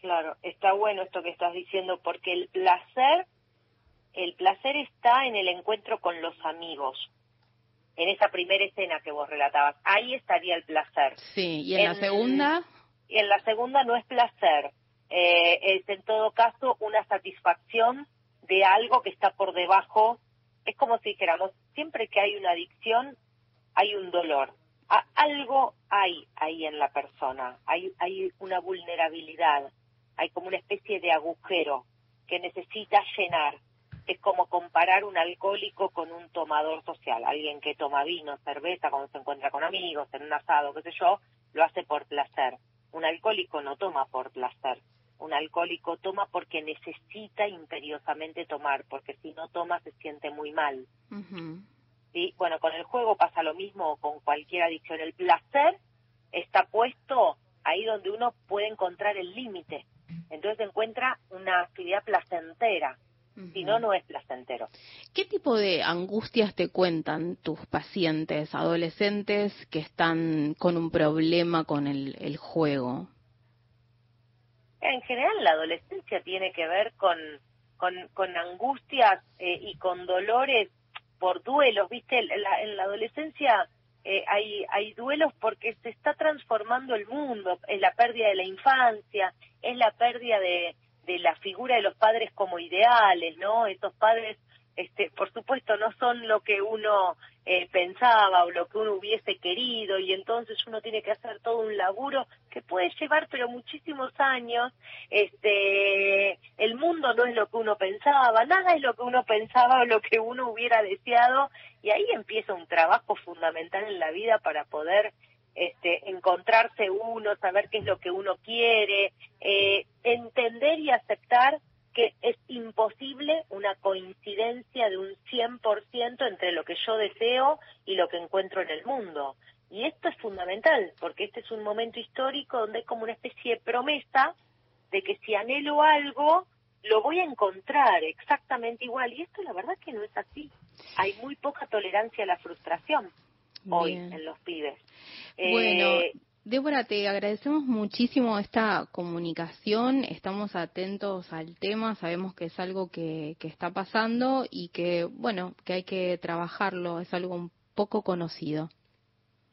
Claro, está bueno esto que estás diciendo, porque el placer, el placer está en el encuentro con los amigos. En esa primera escena que vos relatabas, ahí estaría el placer. Sí, y en, la segunda. Y en la segunda no es placer, eh, es en todo caso una satisfacción de algo que está por debajo. Es como si dijéramos, siempre que hay una adicción, hay un dolor. A- algo hay ahí en la persona, hay, hay una vulnerabilidad, hay como una especie de agujero que necesita llenar. Es como comparar un alcohólico con un tomador social, alguien que toma vino, cerveza, cuando se encuentra con amigos, en un asado, qué sé yo, lo hace por placer. Un alcohólico no toma por placer. Un alcohólico toma porque necesita imperiosamente tomar, porque si no toma se siente muy mal. ¿sí? Bueno, con el juego pasa lo mismo o con cualquier adicción. El placer está puesto ahí donde uno puede encontrar el límite. Entonces encuentra una actividad placentera. Si no, no es placentero. ¿Qué tipo de angustias te cuentan tus pacientes, adolescentes que están con un problema con el, el juego? En general, la adolescencia tiene que ver con, con, con angustias eh, y con dolores por duelos, ¿viste? En la, en la adolescencia eh, hay, hay duelos porque se está transformando el mundo, es la pérdida de la infancia, es la pérdida de, de la figura de los padres como ideales, ¿no? Estos padres, este, por supuesto, no son lo que uno eh, pensaba o lo que uno hubiese querido y entonces uno tiene que hacer todo un laburo que puede llevar pero muchísimos años. Este, el mundo no es lo que uno pensaba, nada es lo que uno pensaba o lo que uno hubiera deseado y ahí empieza un trabajo fundamental en la vida para poder este, encontrarse uno, saber qué es lo que uno quiere, eh, entender y aceptar que es imposible una coincidencia de un 100% entre lo que yo deseo y lo que encuentro en el mundo. Y esto es fundamental, porque este es un momento histórico donde hay como una especie de promesa de que si anhelo algo, lo voy a encontrar exactamente igual. Y esto la verdad que no es así. Hay muy poca tolerancia a la frustración hoy Bien. en los pibes. Bueno, Eh, Débora, te agradecemos muchísimo esta comunicación. Estamos atentos al tema, sabemos que es algo que, que está pasando y que, bueno, que hay que trabajarlo. Es algo un poco conocido.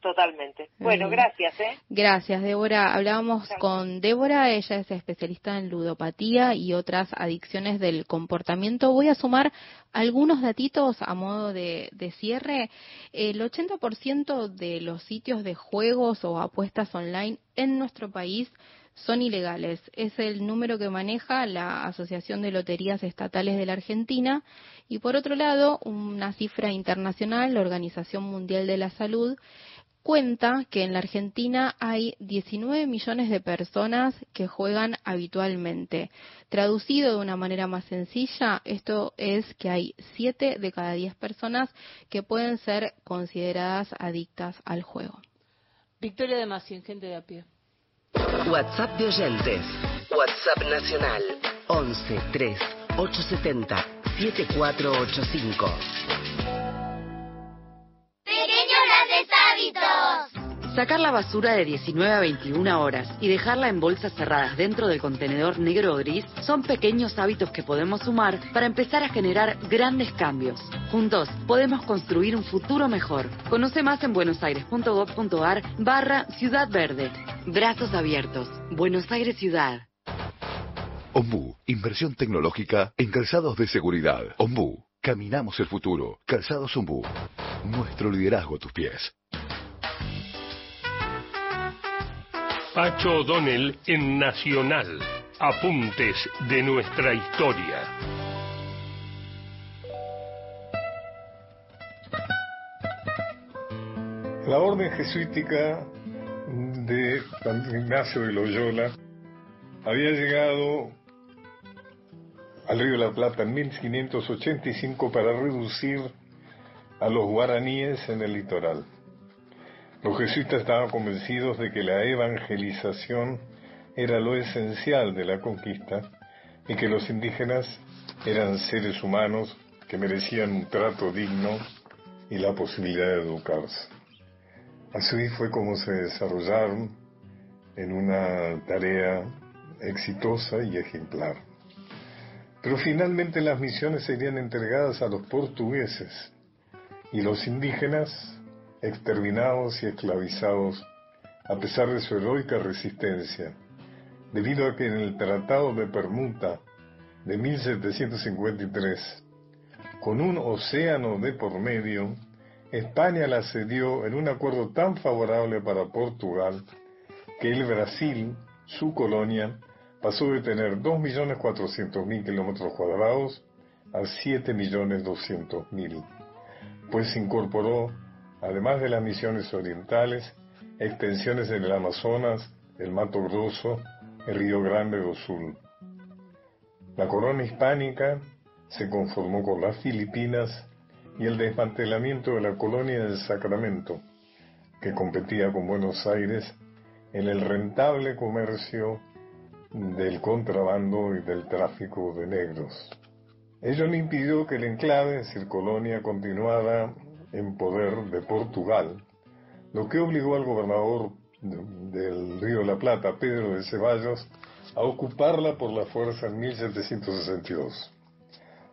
Totalmente. Bueno, gracias, ¿eh? Gracias, Débora. Hablábamos con Débora, ella es especialista en ludopatía y otras adicciones del comportamiento. Voy a sumar algunos datitos a modo de, de cierre. El 80% de los sitios de juegos o apuestas online en nuestro país son ilegales. Es el número que maneja la Asociación de Loterías Estatales de la Argentina. Y por otro lado, una cifra internacional, la Organización Mundial de la Salud, cuenta que en la Argentina hay 19 millones de personas que juegan habitualmente. Traducido de una manera más sencilla, esto es que hay 7 de cada 10 personas que pueden ser consideradas adictas al juego. Victoria de Masi, en gente de a pie. WhatsApp de oyentes. WhatsApp nacional 11 3 870 7485. Sacar la basura de 19 a 21 horas y dejarla en bolsas cerradas dentro del contenedor negro o gris son pequeños hábitos que podemos sumar para empezar a generar grandes cambios. Juntos podemos construir un futuro mejor. Conoce más en buenosaires.gov.ar barra Ciudad Verde. Brazos abiertos. Buenos Aires Ciudad. Ombú, inversión tecnológica en calzados de seguridad. Ombú, caminamos el futuro. Calzados Ombú, nuestro liderazgo a tus pies. Pacho O'Donnell en Nacional. Apuntes de nuestra historia. La orden jesuítica de San Ignacio de Loyola había llegado al Río de la Plata en 1585 para reducir a los guaraníes en el litoral. Los jesuitas estaban convencidos de que la evangelización era lo esencial de la conquista y que los indígenas eran seres humanos que merecían un trato digno y la posibilidad de educarse. Así fue como se desarrollaron en una tarea exitosa y ejemplar. Pero finalmente las misiones serían entregadas a los portugueses y los indígenas exterminados y esclavizados a pesar de su heroica resistencia, debido a que en el Tratado de Permuta de 1753, con un océano de por medio, España la cedió en un acuerdo tan favorable para Portugal que el Brasil, su colonia, pasó de tener 2.400.000 kilómetros cuadrados a 7.200.000, pues incorporó, además de las misiones orientales, extensiones en el Amazonas, el Mato Grosso, el Río Grande do Sul. La corona hispánica se conformó con las Filipinas y el desmantelamiento de la colonia del Sacramento, que competía con Buenos Aires en el rentable comercio del contrabando y del tráfico de negros. Ello no impidió que el enclave, es decir, colonia, continuara en poder de Portugal, lo que obligó al gobernador del Río de la Plata, Pedro de Ceballos, a ocuparla por la fuerza en 1762.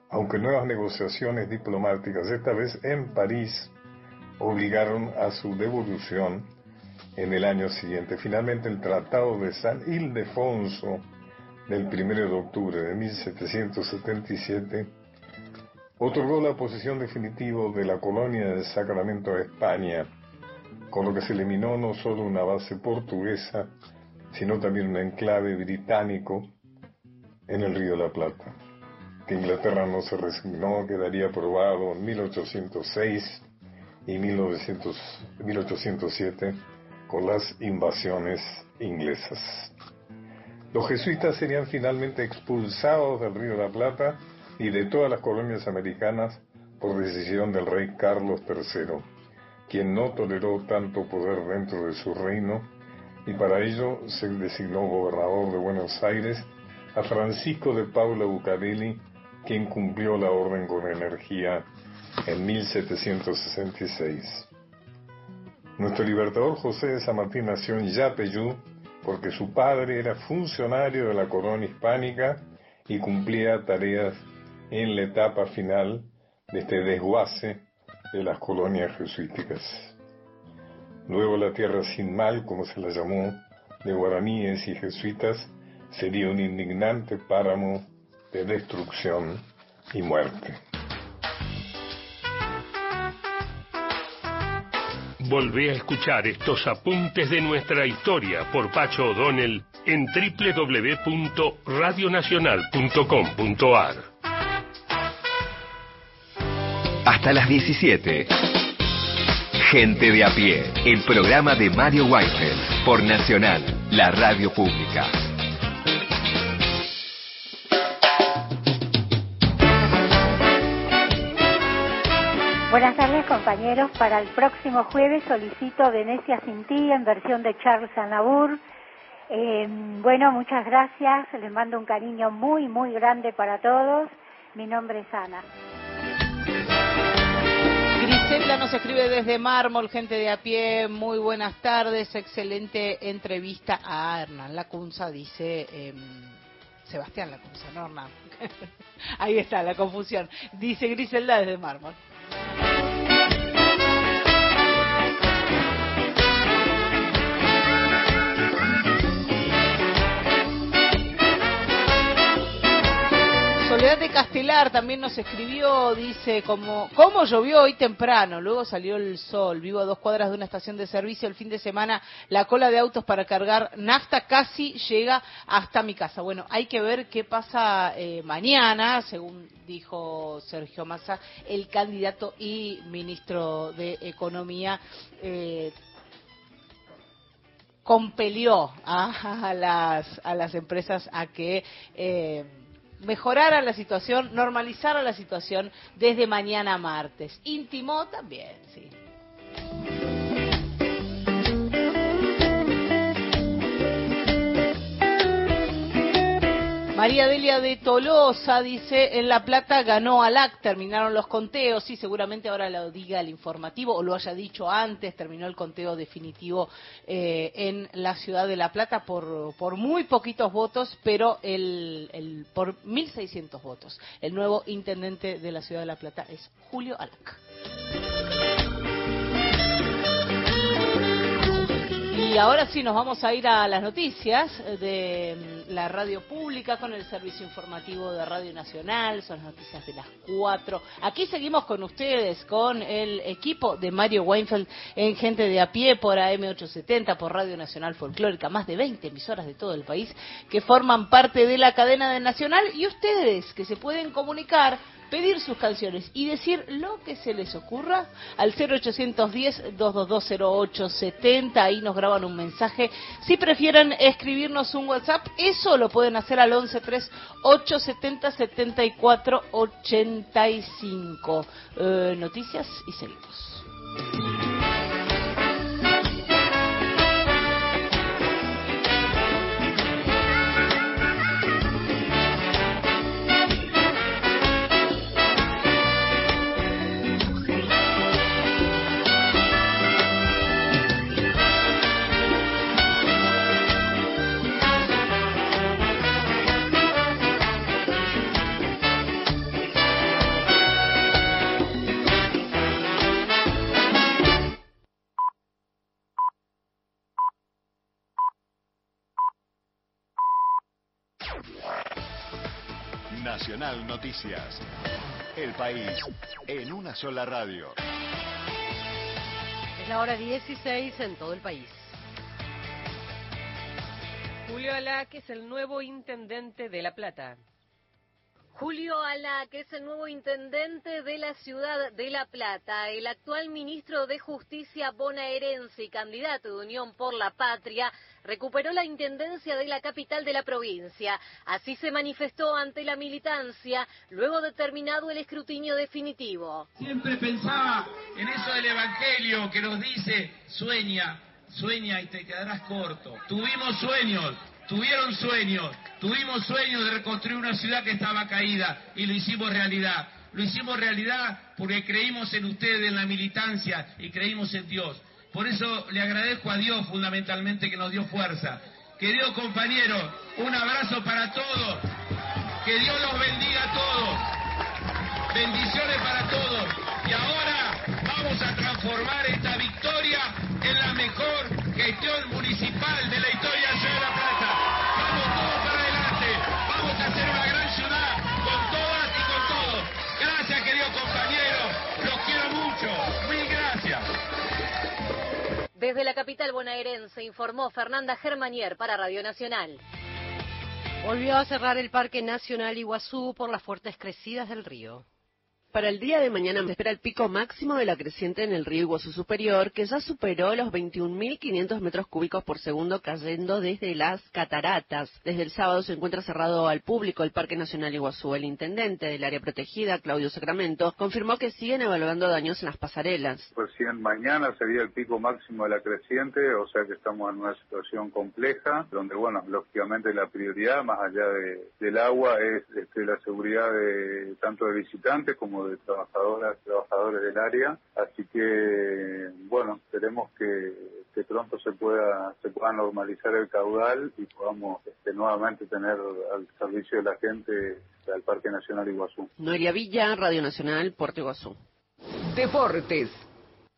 Aunque nuevas negociaciones diplomáticas, esta vez en París, obligaron a su devolución en el año siguiente. Finalmente el Tratado de San Ildefonso del 1 de octubre de 1777 otorgó la posición definitiva de la colonia del Sacramento a España, con lo que se eliminó no solo una base portuguesa, sino también un enclave británico en el Río de la Plata. Que Inglaterra no se resignó, quedaría aprobado en 1806 y 1900, 1807 con las invasiones inglesas. Los jesuitas serían finalmente expulsados del Río de la Plata y de todas las colonias americanas por decisión del rey Carlos III, quien no toleró tanto poder dentro de su reino y para ello se designó gobernador de Buenos Aires a Francisco de Paula Bucareli, quien cumplió la orden con energía en 1766. Nuestro libertador José de San Martín nació en Yapeyú porque su padre era funcionario de la corona hispánica y cumplía tareas en la etapa final de este desguace de las colonias jesuíticas. Luego la tierra sin mal, como se la llamó, de guaraníes y jesuitas, sería un indignante páramo de destrucción y muerte. Volvé a escuchar estos apuntes de nuestra historia por Pacho O'Donnell en www.radionacional.com.ar. Hasta las 17. Gente de a pie, el programa de Mario Weinfeld por Nacional, la radio pública. Buenas tardes compañeros, para el próximo jueves solicito Venecia sin ti en versión de Charles Aznavour. Eh, bueno, muchas gracias, les mando un cariño muy, muy grande para todos. Mi nombre es Ana. Griselda nos escribe desde Mármol, gente de a pie, muy buenas tardes, excelente entrevista a Hernán Lacunza, dice em, Sebastián Lacunza, no Hernán. Ahí está la confusión. Dice Griselda desde Mármol. Soledad de Castelar también nos escribió, dice, como, ¿cómo llovió hoy temprano? Luego salió el sol, vivo a dos cuadras de una estación de servicio, el fin de semana la cola de autos para cargar nafta casi llega hasta mi casa. Bueno, hay que ver qué pasa eh, mañana, según dijo Sergio Massa, el candidato y ministro de Economía. Eh, compelió a, las, a las empresas a que eh, mejorara la situación, normalizara la situación desde mañana martes. Intimó también, sí. María Delia de Tolosa dice, en La Plata ganó Alac, terminaron los conteos, sí, seguramente ahora lo diga el informativo o lo haya dicho antes, terminó el conteo definitivo eh, en la ciudad de La Plata por, por muy poquitos votos, pero el, el, por 1.600 votos. El nuevo intendente de la ciudad de La Plata es Julio Alac. Y ahora sí nos vamos a ir a las noticias de mm, la radio pública con el servicio informativo de Radio Nacional, son las noticias de las 4. Aquí seguimos con ustedes, con el equipo de Mario Weinfeld en Gente de a pie por AM870, por Radio Nacional Folclórica, más de 20 emisoras de todo el país que forman parte de la cadena de Nacional y ustedes que se pueden comunicar pedir sus canciones y decir lo que se les ocurra al 0810-2220870. Ahí nos graban un mensaje. Si prefieren escribirnos un WhatsApp, eso lo pueden hacer al 113-870-7485. Eh, noticias y seguimos. Nacional Noticias. El país en una sola radio. Es la hora 16 en todo el país. Julio Alac es el nuevo intendente de La Plata. Julio Ala, que es el nuevo intendente de la ciudad de La Plata, el actual ministro de Justicia bonaerense y candidato de Unión por la Patria, recuperó la intendencia de la capital de la provincia. Así se manifestó ante la militancia luego de terminado el escrutinio definitivo. Siempre pensaba en eso del Evangelio que nos dice, sueña, sueña y te quedarás corto. Tuvimos sueños, tuvieron sueños, tuvimos sueños de reconstruir una ciudad que estaba caída y lo hicimos realidad. Lo hicimos realidad porque creímos en ustedes, en la militancia y creímos en Dios. Por eso le agradezco a Dios fundamentalmente que nos dio fuerza. Queridos compañeros, un abrazo para todos. Que Dios los bendiga a todos. Bendiciones para todos. Y ahora vamos a transformar esta victoria en la mejor gestión municipal de la Desde la capital bonaerense informó Fernanda Germanier para Radio Nacional. Volvió a cerrar el Parque Nacional Iguazú por las fuertes crecidas del río. Para el día de mañana se espera el pico máximo de la creciente en el río Iguazú Superior, que ya superó los 21.500 metros cúbicos por segundo cayendo desde las cataratas. Desde el sábado se encuentra cerrado al público el Parque Nacional Iguazú. El intendente del área protegida, Claudio Sacramento, confirmó que siguen evaluando daños en las pasarelas. Recién mañana sería el pico máximo de la creciente, o sea que estamos en una situación compleja, donde, bueno, lógicamente la prioridad, más allá de- del agua, es este, la seguridad de tanto de visitantes como de trabajadoras, trabajadores del área. Así que, bueno, esperemos que, que pronto se pueda, se pueda normalizar el caudal y podamos este, nuevamente tener al servicio de la gente al Parque Nacional Iguazú. Noelia Villa, Radio Nacional, Puerto Iguazú. Deportes.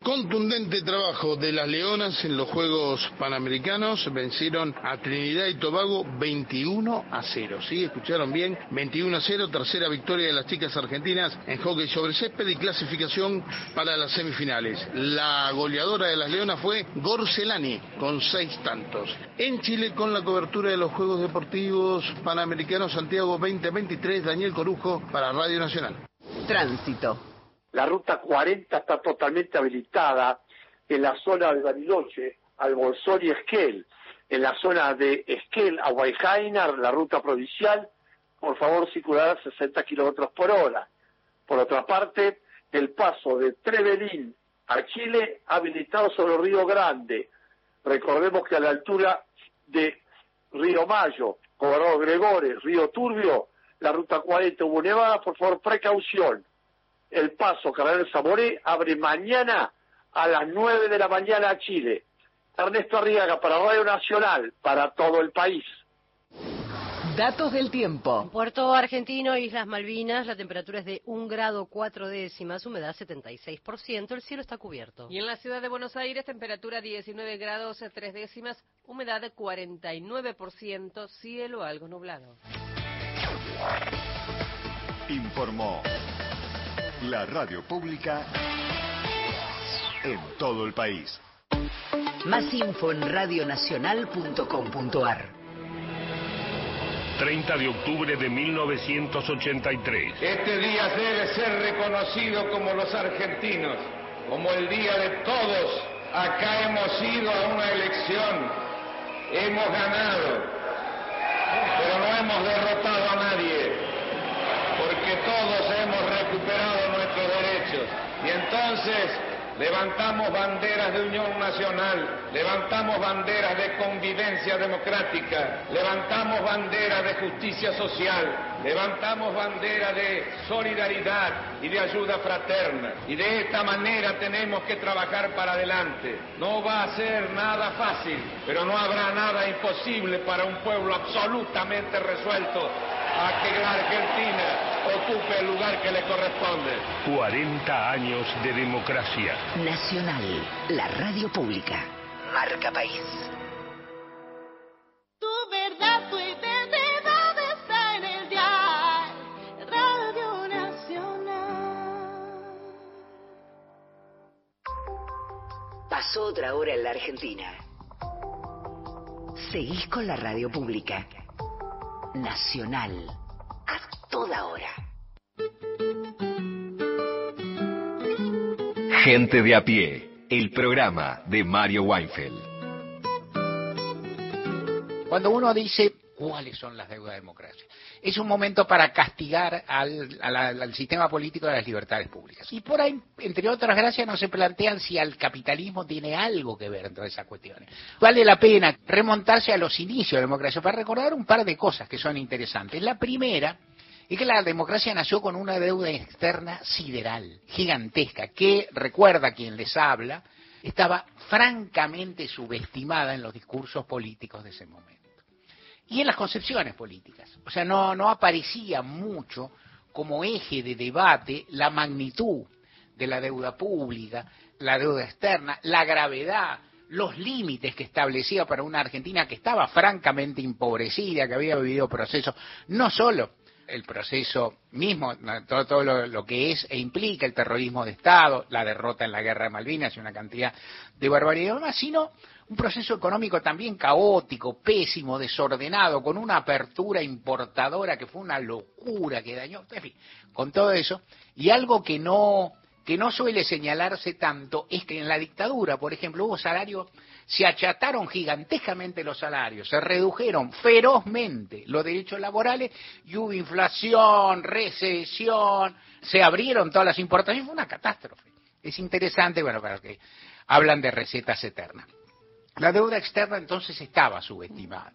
Contundente trabajo de las Leonas en los Juegos Panamericanos. Vencieron a Trinidad y Tobago 21 a 0. ¿Sí? ¿Escucharon bien? 21 a 0. Tercera victoria de las chicas argentinas en hockey sobre césped y clasificación para las semifinales. La goleadora de las Leonas fue Gorcelani con seis tantos. En Chile, con la cobertura de los Juegos Deportivos Panamericanos Santiago 2023, Daniel Corujo para Radio Nacional. Tránsito. La ruta 40 está totalmente habilitada en la zona de Bariloche, Albolsón y Esquel. En la zona de Esquel a Guayjainar, la ruta provincial, por favor circular a 60 kilómetros por hora. Por otra parte, el paso de Trevelín a Chile habilitado sobre el Río Grande. Recordemos que a la altura de Río Mayo, Gobernador Gregores, Río Turbio, la ruta 40 hubo nevada, por favor precaución. El paso Cardenal Zamoré abre mañana a las 9 de la mañana a Chile. Ernesto Arriaga para Radio Nacional, para todo el país. Datos del tiempo. Puerto Argentino, Islas Malvinas, la temperatura es de 1 grado 4 décimas, humedad 76%, el cielo está cubierto. Y en la ciudad de Buenos Aires, temperatura 19 grados 3 décimas, humedad 49%, cielo algo nublado. Informó la radio pública en todo el país. Más info en radionacional.com.ar 30 de octubre de 1983. Este día debe ser reconocido como los argentinos, como el día de todos. Acá hemos ido a una elección, hemos ganado, pero no hemos derrotado a nadie, porque todos hemos recuperado. Y entonces levantamos banderas de unión nacional, levantamos banderas de convivencia democrática, levantamos banderas de justicia social, levantamos banderas de solidaridad y de ayuda fraterna. Y de esta manera tenemos que trabajar para adelante. No va a ser nada fácil, pero no habrá nada imposible para un pueblo absolutamente resuelto a que la Argentina ocupe el lugar que le corresponde. 40 años de democracia. Nacional, la radio pública. Marca País. Tu verdad, tu identidad está en el dial Radio Nacional. Pasó otra hora en la Argentina. Seguís con la radio pública. Nacional. A toda hora. Gente de a pie, el programa de Mario Weinfeld. Cuando uno dice cuáles son las deudas de democracia, es un momento para castigar al, a al sistema político de las libertades públicas. Y por ahí, entre otras gracias, no se plantean si el capitalismo tiene algo que ver entre esas cuestiones. Vale la pena remontarse a los inicios de la democracia para recordar un par de cosas que son interesantes. La primera es que la democracia nació con una deuda externa sideral, gigantesca, que, recuerda quien les habla, estaba francamente subestimada en los discursos políticos de ese momento. Y en las concepciones políticas. O sea, no, no aparecía mucho como eje de debate la magnitud de la deuda pública, la deuda externa, la gravedad los límites que establecía para una Argentina que estaba francamente empobrecida, que había vivido procesos, no solo el proceso mismo, todo, todo lo, lo que es e implica el terrorismo de Estado, la derrota en la guerra de Malvinas y una cantidad de barbaridades más, sino un proceso económico también caótico, pésimo, desordenado, con una apertura importadora que fue una locura, que dañó, en fin, con todo eso, y algo que no, que no suele señalarse tanto es que en la dictadura, por ejemplo, hubo salarios, se achataron gigantescamente los salarios, se redujeron ferozmente los derechos laborales y hubo inflación, recesión, se abrieron todas las importaciones, fue una catástrofe. Es interesante, bueno, para los que hablan de recetas eternas. La deuda externa entonces estaba subestimada.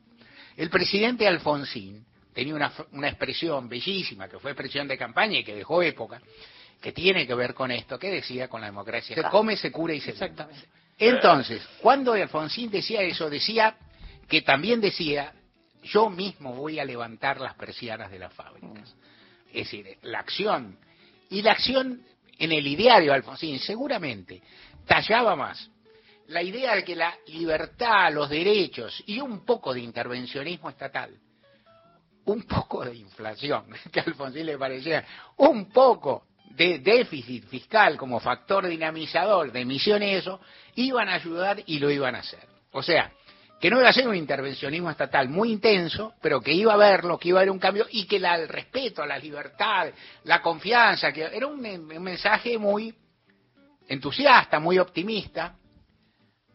El presidente Alfonsín tenía una, una expresión bellísima, que fue expresión de campaña y que dejó época, que tiene que ver con esto, que decía con la democracia. Se come, se cura y se Exactamente. Entonces, cuando Alfonsín decía eso, decía que también decía, yo mismo voy a levantar las persianas de las fábricas. Es decir, la acción. Y la acción en el ideario de Alfonsín seguramente tallaba más la idea de que la libertad, los derechos y un poco de intervencionismo estatal, un poco de inflación, que a Alfonsín le parecía, un poco de déficit fiscal como factor dinamizador de emisiones, eso, iban a ayudar y lo iban a hacer. O sea, que no iba a ser un intervencionismo estatal muy intenso, pero que iba a verlo, que iba a haber un cambio y que la, el respeto a la libertad, la confianza, que era un mensaje muy entusiasta, muy optimista,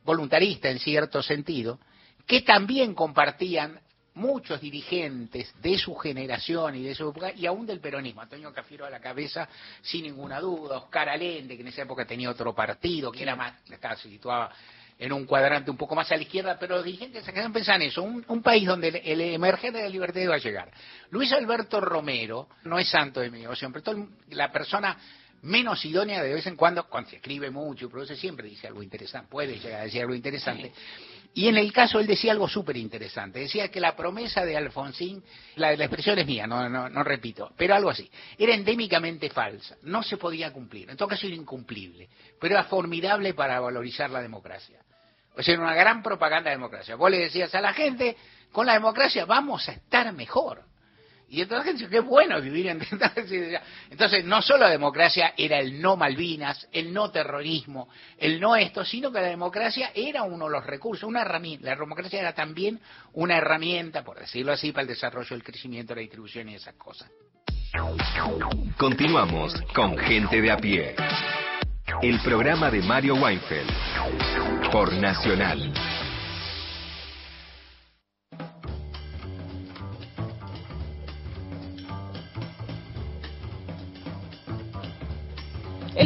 voluntarista en cierto sentido, que también compartían muchos dirigentes de su generación y de su época, y aún del peronismo. Antonio Cafiero a la cabeza, sin ninguna duda, Oscar Allende, que en esa época tenía otro partido, que era más, estaba, se situaba en un cuadrante un poco más a la izquierda, pero los dirigentes se pensando en eso, un, un país donde el, el, emerger de la libertad iba a llegar. Luis Alberto Romero no es santo de mi devoción, pero todo, la persona menos idónea de vez en cuando, cuando se escribe mucho y produce, siempre dice algo interesante, puede llegar a decir algo interesante. Y en el caso él decía algo súper interesante, decía que la promesa de Alfonsín, la, la expresión es mía, no, no, no repito, pero algo así, era endémicamente falsa, no se podía cumplir, en todo caso era incumplible, pero era formidable para valorizar la democracia. O sea, era una gran propaganda de democracia. Vos le decías a la gente, con la democracia vamos a estar mejor. Y entonces qué bueno vivir en... Entonces, no solo la democracia era el no Malvinas, el no terrorismo, el no esto, sino que la democracia era uno de los recursos, una herramienta. La democracia era también una herramienta, por decirlo así, para el desarrollo, el crecimiento, la distribución y esas cosas. Continuamos con Gente de a pie. El programa de Mario Weinfeld por Nacional.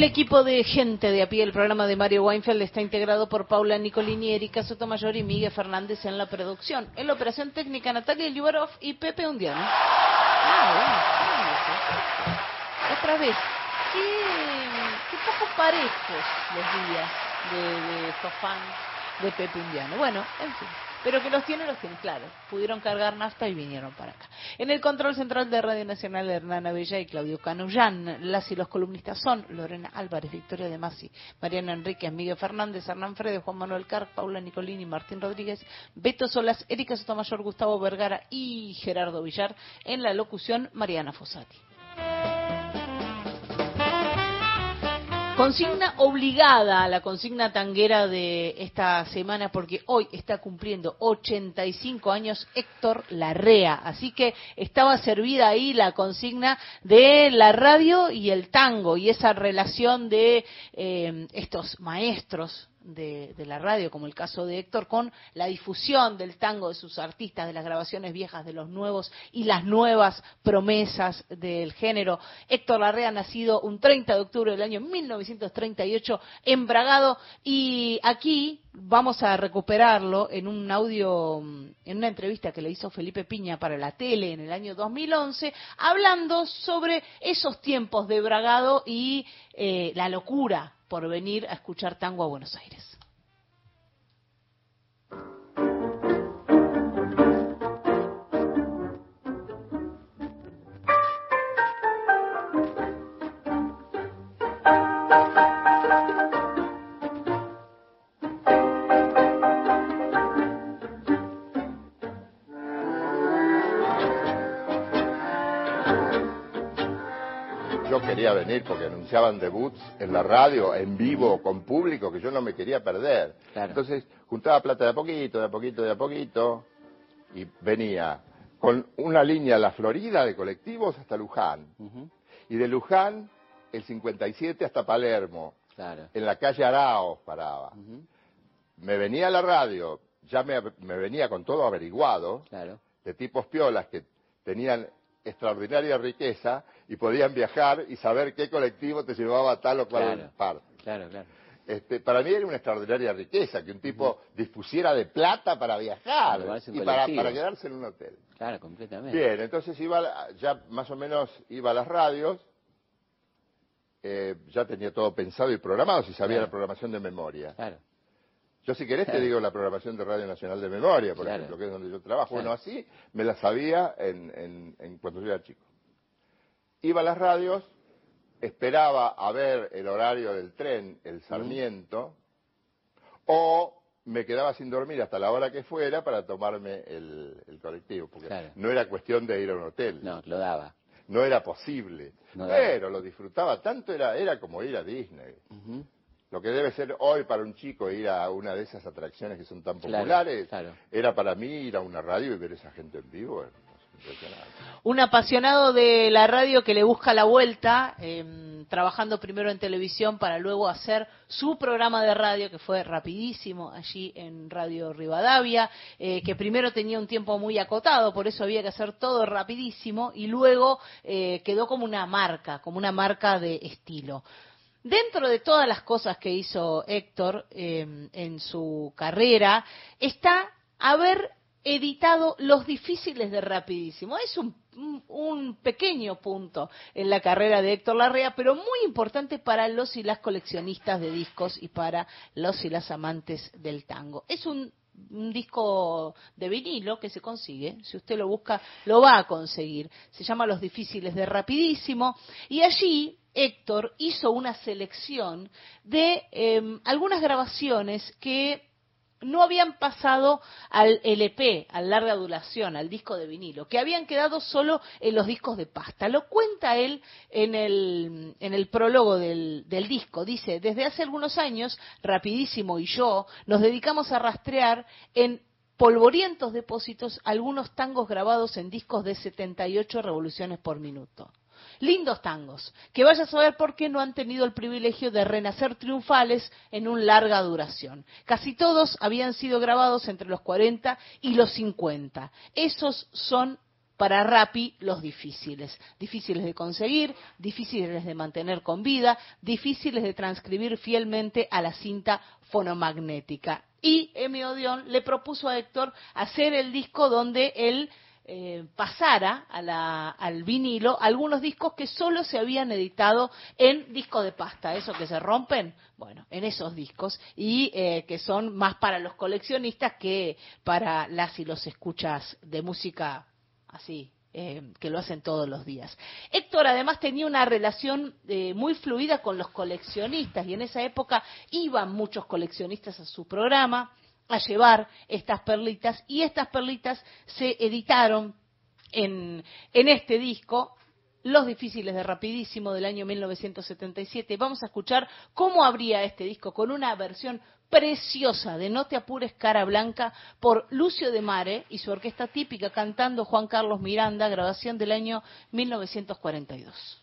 El equipo de gente de a pie, el programa de Mario Weinfeld, está integrado por Paula Nicolini, Erika Sotomayor y Miguel Fernández en la producción. En la operación técnica, Natalia Yubarov y Pepe Undiano. Ah, Otra vez, qué, qué poco parejos los días de, de Fofán, de Pepe Undiano. Bueno, en fin. Pero que los tiene, los tiene, claro. Pudieron cargar nafta y vinieron para acá. En el control central de Radio Nacional, Hernán Bella y Claudio Canullán. Las y los columnistas son Lorena Álvarez, Victoria de Masi, Mariana Enríquez, Miguel Fernández, Hernán Fredes, Juan Manuel Carr, Paula Nicolini, Martín Rodríguez, Beto Solas, Erika Sotomayor, Gustavo Vergara y Gerardo Villar. En la locución, Mariana Fossati. Consigna obligada, la consigna tanguera de esta semana, porque hoy está cumpliendo 85 años Héctor Larrea. Así que estaba servida ahí la consigna de la radio y el tango y esa relación de eh, estos maestros de, de, la radio, como el caso de Héctor, con la difusión del tango de sus artistas, de las grabaciones viejas, de los nuevos y las nuevas promesas del género. Héctor Larrea, nacido un 30 de octubre del año 1938 en Bragado, y aquí vamos a recuperarlo en un audio, en una entrevista que le hizo Felipe Piña para la tele en el año 2011, hablando sobre esos tiempos de Bragado y eh, la locura por venir a escuchar tango a Buenos Aires. Venir porque anunciaban debuts en la radio, en vivo, con público, que yo no me quería perder. Entonces juntaba plata de a poquito, de a poquito, de a poquito, y venía con una línea a la Florida de colectivos hasta Luján. Y de Luján, el 57 hasta Palermo. En la calle Araos paraba. Me venía a la radio, ya me, me venía con todo averiguado, de tipos piolas que tenían extraordinaria riqueza y podían viajar y saber qué colectivo te llevaba a tal o cual Claro. parte. Claro, claro. Este, para mí era una extraordinaria riqueza que un tipo dispusiera de plata para viajar Para y para, para quedarse en un hotel. Claro, completamente. Bien, entonces iba, ya más o menos iba a las radios, eh, ya tenía todo pensado y programado, si sabía Claro. la programación de memoria. Claro. Yo si querés Claro. te digo la programación de Radio Nacional de Memoria, por ejemplo, que es donde yo trabajo. Bueno, así me la sabía en, en- en cuando yo era chico. Iba a las radios, esperaba a ver el horario del tren, el Sarmiento, o me quedaba sin dormir hasta la hora que fuera para tomarme el, el colectivo, porque Claro. no era cuestión de ir a un hotel. No, lo daba. No era posible. No daba. pero lo disfrutaba tanto, era, era como ir a Disney. Lo que debe ser hoy para un chico ir a una de esas atracciones que son tan populares, claro. era para mí ir a una radio y ver esa gente en vivo. Un apasionado de la radio que le busca la vuelta, eh, trabajando primero en televisión para luego hacer su programa de radio, que fue rapidísimo allí en Radio Rivadavia, eh, que primero tenía un tiempo muy acotado, por eso había que hacer todo rapidísimo, y luego eh, quedó como una marca, como una marca de estilo. Dentro de todas las cosas que hizo Héctor eh, en su carrera, está haber editado Los Difíciles de Rapidísimo. Es un, un- pequeño punto en la carrera de Héctor Larrea, pero muy importante para los y las coleccionistas de discos y para los y las amantes del tango. Es un un disco de vinilo que se consigue, si usted lo busca, lo va a conseguir. Se llama Los Difíciles de Rapidísimo y allí Héctor hizo una selección de eh, algunas grabaciones que no habían pasado al LP, a larga duración, al disco de vinilo, que habían quedado solo en los discos de pasta. Lo cuenta él en el, prólogo del, del disco. Dice, desde hace algunos años, Rapidísimo y yo nos dedicamos a rastrear en polvorientos depósitos algunos tangos grabados en discos de 78 revoluciones por minuto. Lindos tangos, que vaya a saber por qué no han tenido el privilegio de renacer triunfales en un larga duración. Casi todos habían sido grabados entre los 40 y los 50. Esos son para Rappi los difíciles. Difíciles de conseguir, difíciles de mantener con vida, difíciles de transcribir fielmente a la cinta fonomagnética. Y Emi Odeón le propuso a Héctor hacer el disco donde él eh, pasara a la- al vinilo algunos discos que solo se habían editado en disco de pasta, eso que se rompen, bueno, en esos discos, y eh, que son más para los coleccionistas que para las y los escuchas de música así, eh, que lo hacen todos los días. Héctor además tenía una relación eh, muy fluida con los coleccionistas y en esa época iban muchos coleccionistas a su programa a llevar estas perlitas y estas perlitas se editaron en, en este disco. Los difíciles de Rapidísimo del año 1977. Vamos a escuchar cómo abría este disco con una versión preciosa de No te apures cara blanca por Lucio de Mare y su orquesta típica cantando Juan Carlos Miranda, grabación del año 1942.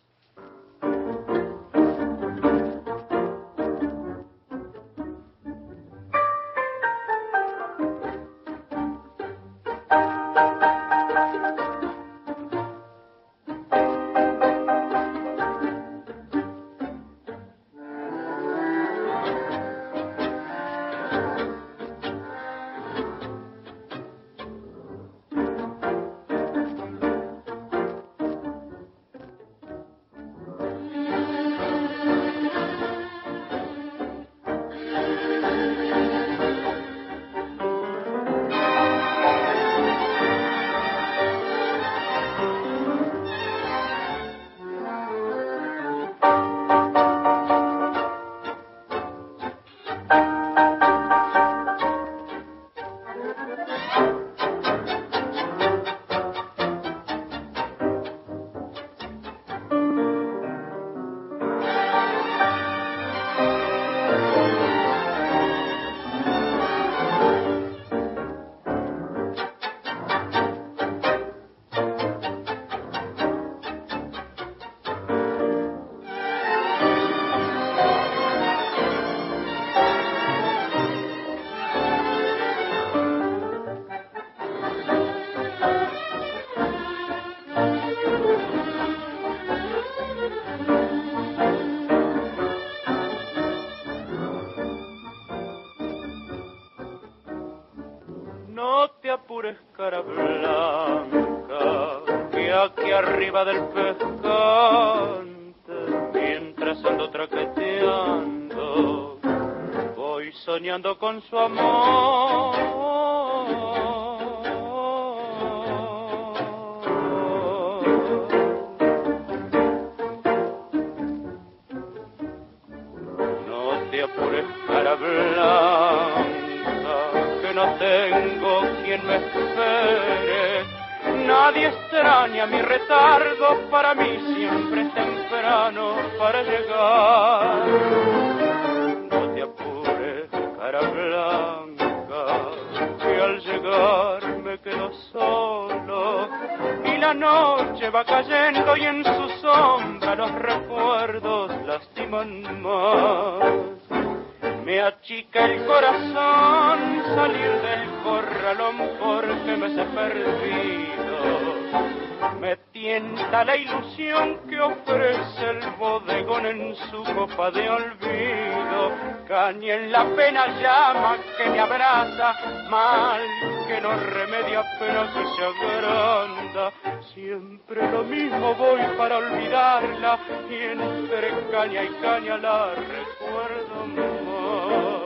La ilusión que ofrece el bodegón en su copa de olvido. Caña en la pena llama que me abraza, mal que no remedia pero que se agranda. Siempre lo mismo voy para olvidarla y entre caña y caña la recuerdo más.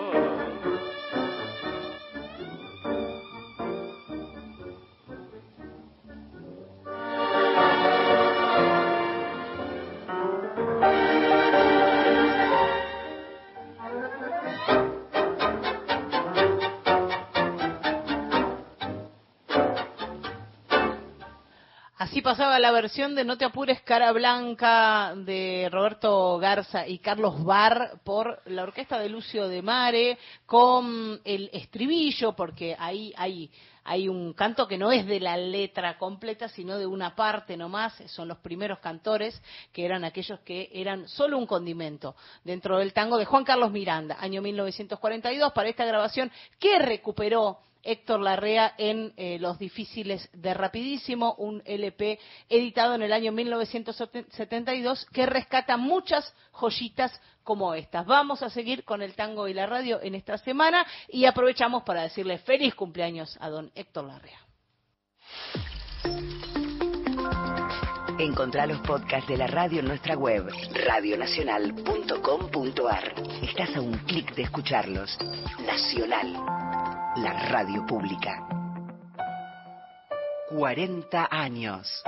Así pasaba la versión de No te apures, cara blanca de Roberto Garza y Carlos Bar por la orquesta de Lucio de Mare con el estribillo, porque ahí hay, hay un canto que no es de la letra completa, sino de una parte nomás. Son los primeros cantores que eran aquellos que eran solo un condimento dentro del tango de Juan Carlos Miranda, año 1942, para esta grabación que recuperó Héctor Larrea en eh, Los Difíciles de Rapidísimo, un LP editado en el año 1972 que rescata muchas joyitas como estas. Vamos a seguir con el tango y la radio en esta semana y aprovechamos para decirle feliz cumpleaños a don Héctor Larrea. Encontrá los podcasts de la radio en nuestra web, radionacional.com.ar. Estás a un clic de escucharlos. Nacional, la radio pública. 40 años.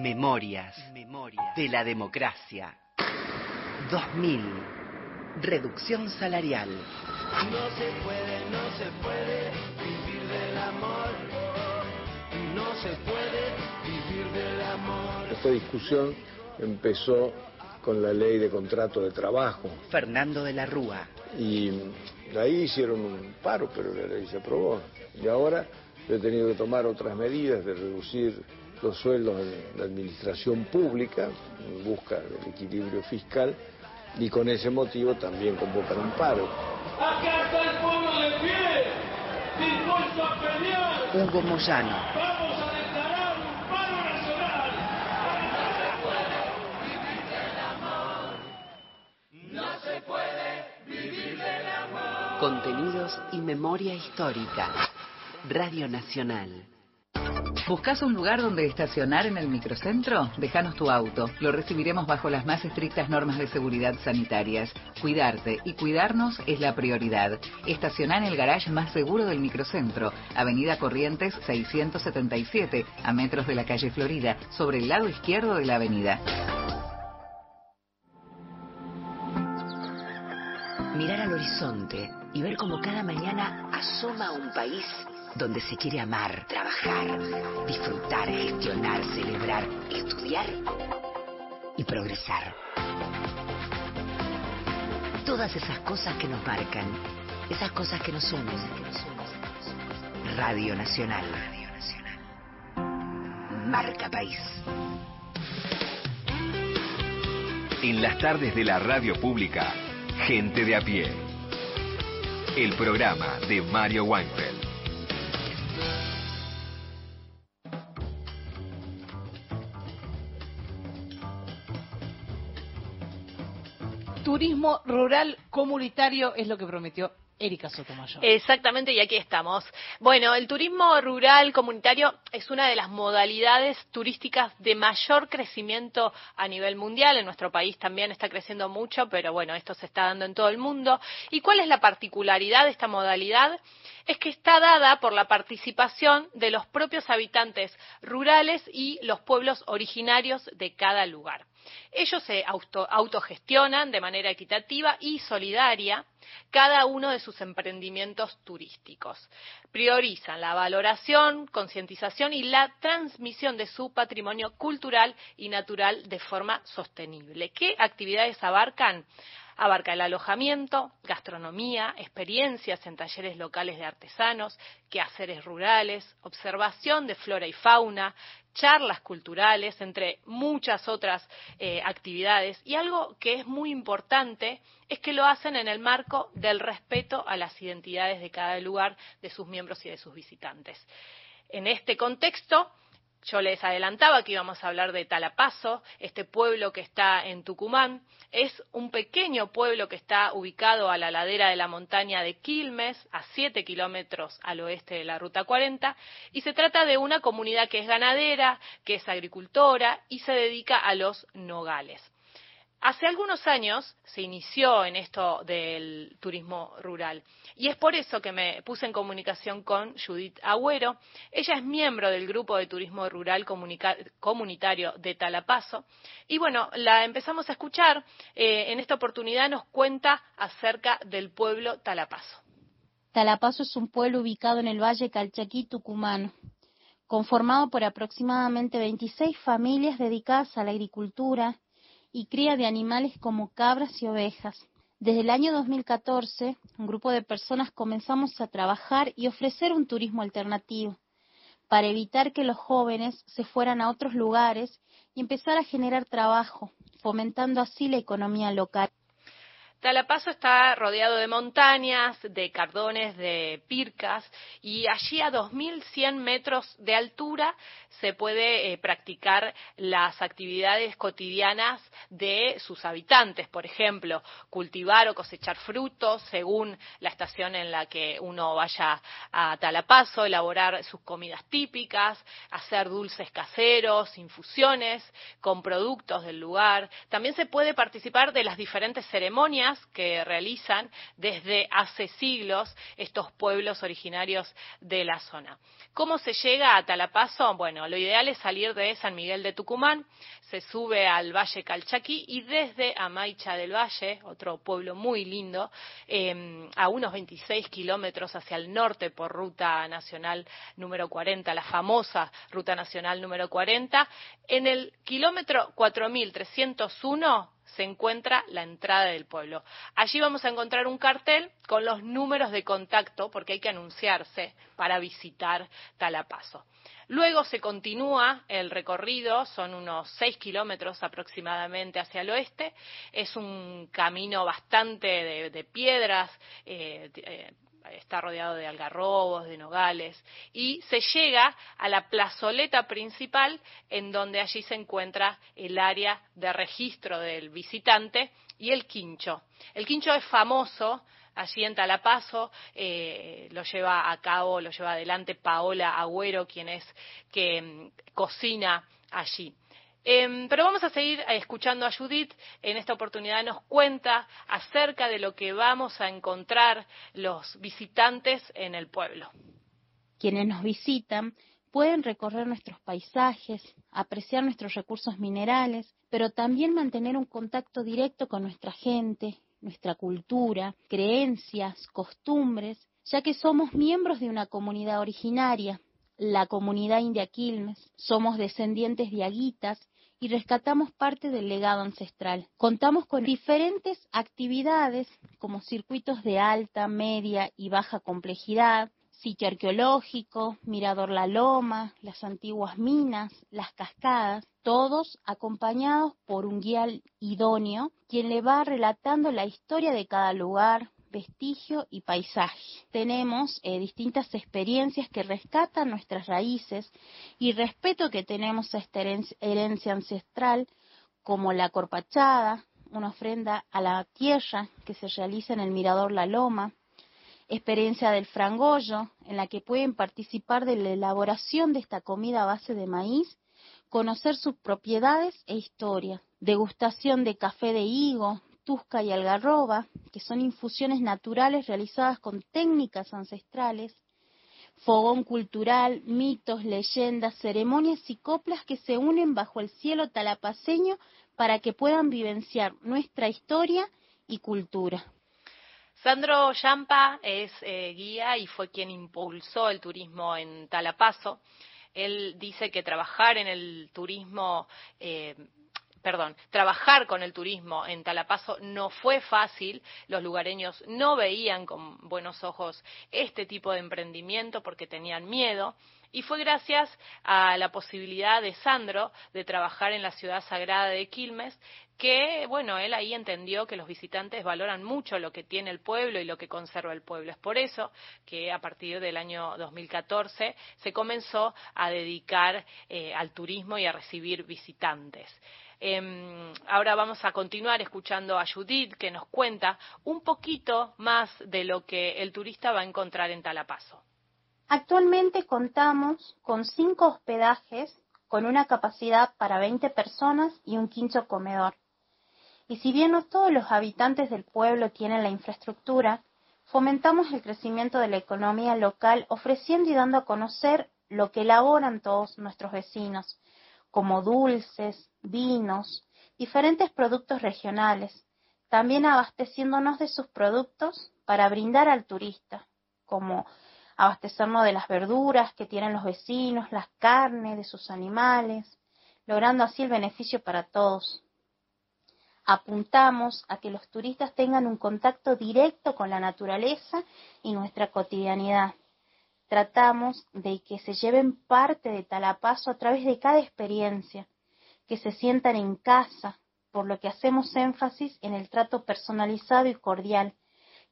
Memorias, de la democracia. 2000. Reducción salarial. No se puede, no se puede vivir del amor. No se puede vivir del amor. Esta discusión empezó con la ley de contrato de trabajo Fernando de la Rúa. y ahí hicieron un paro, pero la ley se aprobó. Y ahora he tenido que tomar otras medidas de reducir los sueldos en la administración pública en busca del equilibrio fiscal y con ese motivo también convocan un paro. Acá está el pueblo de pie, dispuesto a pelear. Hugo Moyano. Vamos a declarar un paro nacional. No se puede vivir del amor. Contenidos y memoria histórica. Radio Nacional. ¿Buscas un lugar donde estacionar en el microcentro? Déjanos tu auto. Lo recibiremos bajo las más estrictas normas de seguridad sanitarias. Cuidarte y cuidarnos es la prioridad. Estacioná en el garage más seguro del microcentro, Avenida Corrientes 677, a metros de la calle Florida, sobre el lado izquierdo de la avenida. Mirar al horizonte y ver cómo cada mañana asoma un país donde se quiere amar, trabajar, disfrutar, gestionar, celebrar, estudiar y progresar. Todas esas cosas que nos marcan, esas cosas que nos unen. Radio Nacional. Marca País. En las tardes de la radio pública, Gente de a pie. El programa de Mario Weinfeld. Turismo rural comunitario es lo que prometió Erika Sotomayor. Exactamente, y aquí estamos. Bueno, el turismo rural comunitario es una de las modalidades turísticas de mayor crecimiento a nivel mundial. En nuestro país también está creciendo mucho, pero bueno, esto se está dando en todo el mundo. ¿Y cuál es la particularidad de esta modalidad? Es que está dada por la participación de los propios habitantes rurales y los pueblos originarios de cada lugar. Ellos se auto- autogestionan de manera equitativa y solidaria cada uno de sus emprendimientos turísticos. Priorizan la valoración, concientización y la transmisión de su patrimonio cultural y natural de forma sostenible. ¿Qué actividades abarcan? Abarca el alojamiento, gastronomía, experiencias en talleres locales de artesanos, quehaceres rurales, observación de flora y fauna, charlas culturales, entre muchas otras eh, actividades. Y algo que es muy importante es que lo hacen en el marco del respeto a las identidades de cada lugar, de sus miembros y de sus visitantes. En este contexto, yo les adelantaba que íbamos a hablar de Talapazo, este pueblo que está en Tucumán. Es un pequeño pueblo que está ubicado a la ladera de la montaña de Quilmes, a 7 kilómetros al oeste de la Ruta 40, y se trata de una comunidad que es ganadera, que es agricultora y se dedica a los nogales. Hace algunos años se inició en esto del turismo rural y es por eso que me puse en comunicación con Judith Agüero. Ella es miembro del grupo de turismo rural comunitario de Talapazo y bueno, la empezamos a escuchar. Eh, en esta oportunidad nos cuenta acerca del pueblo Talapazo. Talapazo es un pueblo ubicado en el Valle Calchaquí, Tucumán, conformado por aproximadamente 26 familias dedicadas a la agricultura y cría de animales como cabras y ovejas. Desde el año 2014, un grupo de personas comenzamos a trabajar y ofrecer un turismo alternativo para evitar que los jóvenes se fueran a otros lugares y empezar a generar trabajo, fomentando así la economía local. Talapazo está rodeado de montañas, de cardones, de pircas y allí a 2.100 metros de altura se puede eh, practicar las actividades cotidianas de sus habitantes, por ejemplo, cultivar o cosechar frutos según la estación en la que uno vaya a Talapazo, elaborar sus comidas típicas, hacer dulces caseros, infusiones con productos del lugar. También se puede participar de las diferentes ceremonias que realizan desde hace siglos estos pueblos originarios de la zona. ¿Cómo se llega a Talapazo? Bueno, lo ideal es salir de San Miguel de Tucumán, se sube al Valle Calchaquí y desde Amaicha del Valle, otro pueblo muy lindo, eh, a unos 26 kilómetros hacia el norte por ruta nacional número 40, la famosa ruta nacional número 40, en el kilómetro 4301 se encuentra la entrada del pueblo. Allí vamos a encontrar un cartel con los números de contacto, porque hay que anunciarse para visitar Talapazo. Luego se continúa el recorrido, son unos 6 kilómetros aproximadamente hacia el oeste. Es un camino bastante de, de piedras, eh, eh, está rodeado de algarrobos, de nogales, y se llega a la plazoleta principal, en donde allí se encuentra el área de registro del visitante y el quincho. El quincho es famoso allí en Talapazo, eh, lo lleva a cabo, lo lleva adelante Paola Agüero, quien es que mm, cocina allí. Em, pero vamos a seguir eh, escuchando a Judith. En esta oportunidad nos cuenta acerca de lo que vamos a encontrar los visitantes en el pueblo. Quienes nos visitan pueden recorrer nuestros paisajes, apreciar nuestros recursos minerales, pero también mantener un contacto directo con nuestra gente, nuestra cultura, creencias, costumbres, ya que somos miembros de una comunidad originaria, la comunidad india Quilmes. Somos descendientes de aguitas y rescatamos parte del legado ancestral. Contamos con diferentes actividades como circuitos de alta, media y baja complejidad, sitio arqueológico, Mirador La Loma, las antiguas minas, las cascadas, todos acompañados por un guía idóneo, quien le va relatando la historia de cada lugar, vestigio y paisaje. Tenemos eh, distintas experiencias que rescatan nuestras raíces y respeto que tenemos a esta herencia, ancestral, como la corpachada, una ofrenda a la tierra que se realiza en el Mirador La Loma, experiencia del frangollo, en la que pueden participar de la elaboración de esta comida a base de maíz, conocer sus propiedades e historia, degustación de café de higo, tusca y algarroba, que son infusiones naturales realizadas con técnicas ancestrales, fogón cultural, mitos, leyendas, ceremonias y coplas que se unen bajo el cielo talapaceño para que puedan vivenciar nuestra historia y cultura. Sandro Yampa es eh, guía y fue quien impulsó el turismo en Talapaso. Él dice que trabajar en el turismo eh, perdón, trabajar con el turismo en Talapaso no fue fácil, los lugareños no veían con buenos ojos este tipo de emprendimiento porque tenían miedo. Y fue gracias a la posibilidad de Sandro de trabajar en la ciudad sagrada de Quilmes que, bueno, él ahí entendió que los visitantes valoran mucho lo que tiene el pueblo y lo que conserva el pueblo. Es por eso que a partir del año 2014 se comenzó a dedicar eh, al turismo y a recibir visitantes. Eh, ahora vamos a continuar escuchando a Judith que nos cuenta un poquito más de lo que el turista va a encontrar en Talapaso. Actualmente contamos con cinco hospedajes con una capacidad para 20 personas y un quinto comedor. Y si bien no todos los habitantes del pueblo tienen la infraestructura, fomentamos el crecimiento de la economía local ofreciendo y dando a conocer lo que elaboran todos nuestros vecinos, como dulces, vinos, diferentes productos regionales, también abasteciéndonos de sus productos para brindar al turista, como abastecernos de las verduras que tienen los vecinos, las carnes de sus animales, logrando así el beneficio para todos. Apuntamos a que los turistas tengan un contacto directo con la naturaleza y nuestra cotidianidad. Tratamos de que se lleven parte de Talapaso a través de cada experiencia, que se sientan en casa, por lo que hacemos énfasis en el trato personalizado y cordial,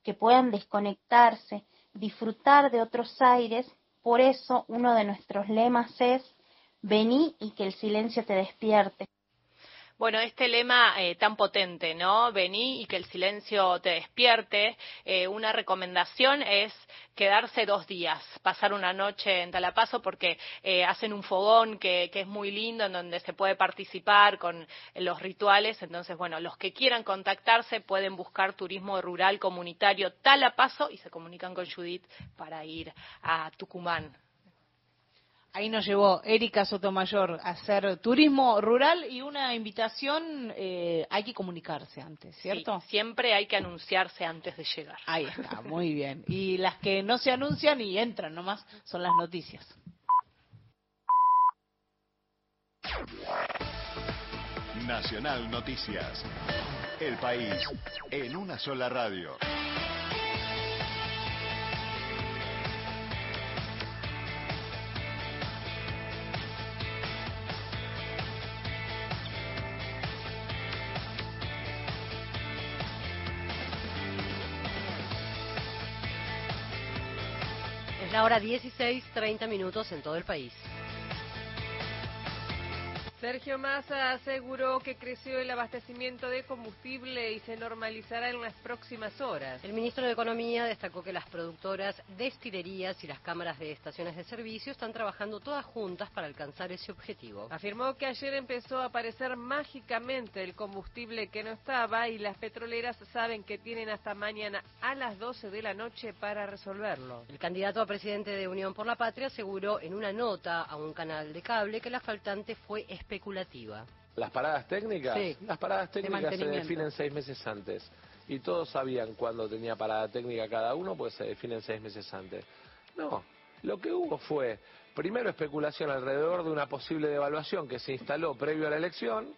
que puedan desconectarse, disfrutar de otros aires. Por eso uno de nuestros lemas es, vení y que el silencio te despierte. Bueno, este lema eh, tan potente, ¿no? Vení y que el silencio te despierte. Eh, una recomendación es quedarse dos días, pasar una noche en Talapaso porque eh, hacen un fogón que, que, es muy lindo en donde se puede participar con los rituales. Entonces, bueno, los que quieran contactarse pueden buscar turismo rural comunitario Talapaso y se comunican con Judith para ir a Tucumán. Ahí nos llevó Erika Sotomayor a hacer turismo rural y una invitación, eh, hay que comunicarse antes, ¿cierto? Sí, siempre hay que anunciarse antes de llegar. Ahí está, muy bien. Y las que no se anuncian y entran nomás son las noticias. Nacional Noticias. El país en una sola radio. La hora 16, 30 minutos en todo el país. Sergio Massa aseguró que creció el abastecimiento de combustible y se normalizará en las próximas horas. El ministro de Economía destacó que las productoras, destilerías y las cámaras de estaciones de servicio están trabajando todas juntas para alcanzar ese objetivo. Afirmó que ayer empezó a aparecer mágicamente el combustible que no estaba y las petroleras saben que tienen hasta mañana a las 12 de la noche para resolverlo. El candidato a presidente de Unión por la Patria aseguró en una nota a un canal de cable que la faltante fue especulativa especulativa. ¿Las paradas técnicas? Sí. Las paradas técnicas De se definen seis meses antes. Y todos sabían cuándo tenía parada técnica cada uno, pues se definen seis meses antes. No, lo que hubo fue, primero especulación alrededor de una posible devaluación que se instaló previo a la elección,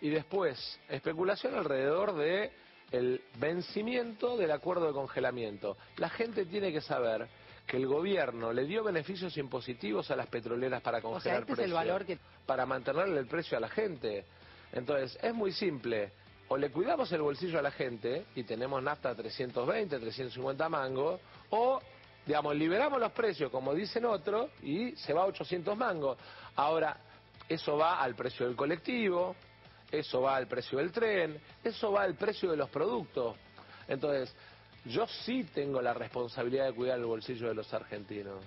y después especulación alrededor de el vencimiento del acuerdo de congelamiento. La gente tiene que saber que el gobierno le dio beneficios impositivos a las petroleras para congelar O sea, este es el precios, valor que para mantenerle el precio a la gente. Entonces, es muy simple. O le cuidamos el bolsillo a la gente y tenemos nafta a 320, 350 mangos, o, digamos, liberamos los precios, como dicen otros, y se va a 800 mangos. Ahora, eso va al precio del colectivo, eso va al precio del tren, eso va al precio de los productos. Entonces, Yo sí tengo la responsabilidad de cuidar el bolsillo de los argentinos.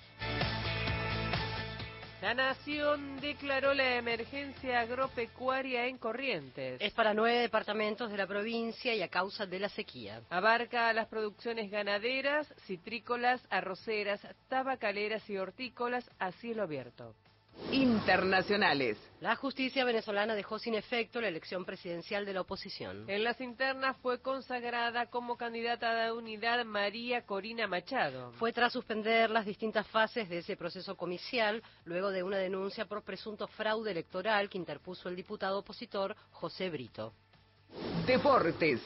La Nación declaró la emergencia agropecuaria en Corrientes. Es para nueve departamentos de la provincia y a causa de la sequía. Abarca las producciones ganaderas, citrícolas, arroceras, tabacaleras y hortícolas a cielo abierto. Internacionales. La justicia venezolana dejó sin efecto la elección presidencial de la oposición. En las internas fue consagrada como candidata de unidad María Corina Machado. Fue tras suspender las distintas fases de ese proceso comicial, luego de una denuncia por presunto fraude electoral que interpuso el diputado opositor José Brito. Deportes.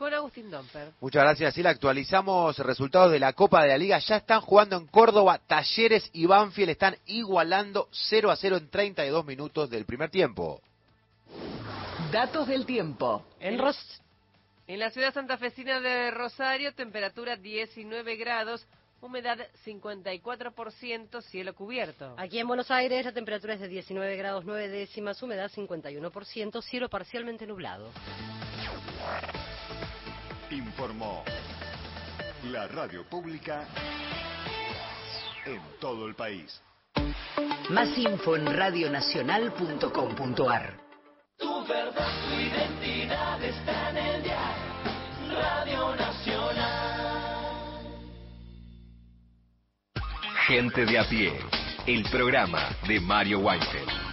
Con Agustín Domper. Muchas gracias, Sila. Actualizamos resultados de la Copa de la Liga. Ya están jugando en Córdoba. Talleres y Banfield están igualando 0 a 0 en 32 minutos del primer tiempo. Datos del tiempo. En, Ros en la ciudad santafesina de Rosario, temperatura 19 grados, humedad 54%, cielo cubierto. Aquí en Buenos Aires la temperatura es de 19 grados 9 décimas, humedad 51%, cielo parcialmente nublado. Informó la radio pública en todo el país. Más info en radionacional.com.ar. Tu verdad, tu identidad está en el diario Radio Nacional. Gente de a pie, el programa de Mario Weinfeld.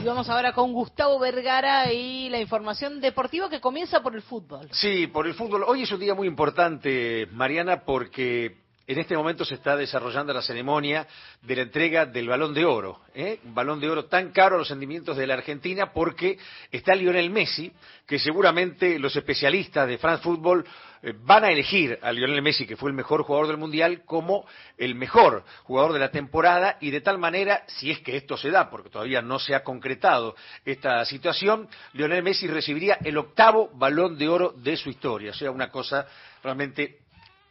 Y vamos ahora con Gustavo Vergara y la información deportiva que comienza por el fútbol. Sí, por el fútbol. Hoy es un día muy importante, Mariana, porque en este momento se está desarrollando la ceremonia de la entrega del balón de oro. ¿eh? Un balón de oro tan caro a los sentimientos de la Argentina porque está Lionel Messi, que seguramente los especialistas de France Football eh, van a elegir a Lionel Messi, que fue el mejor jugador del Mundial, como el mejor jugador de la temporada y de tal manera, si es que esto se da, porque todavía no se ha concretado esta situación, Lionel Messi recibiría el octavo balón de oro de su historia. O sea, una cosa realmente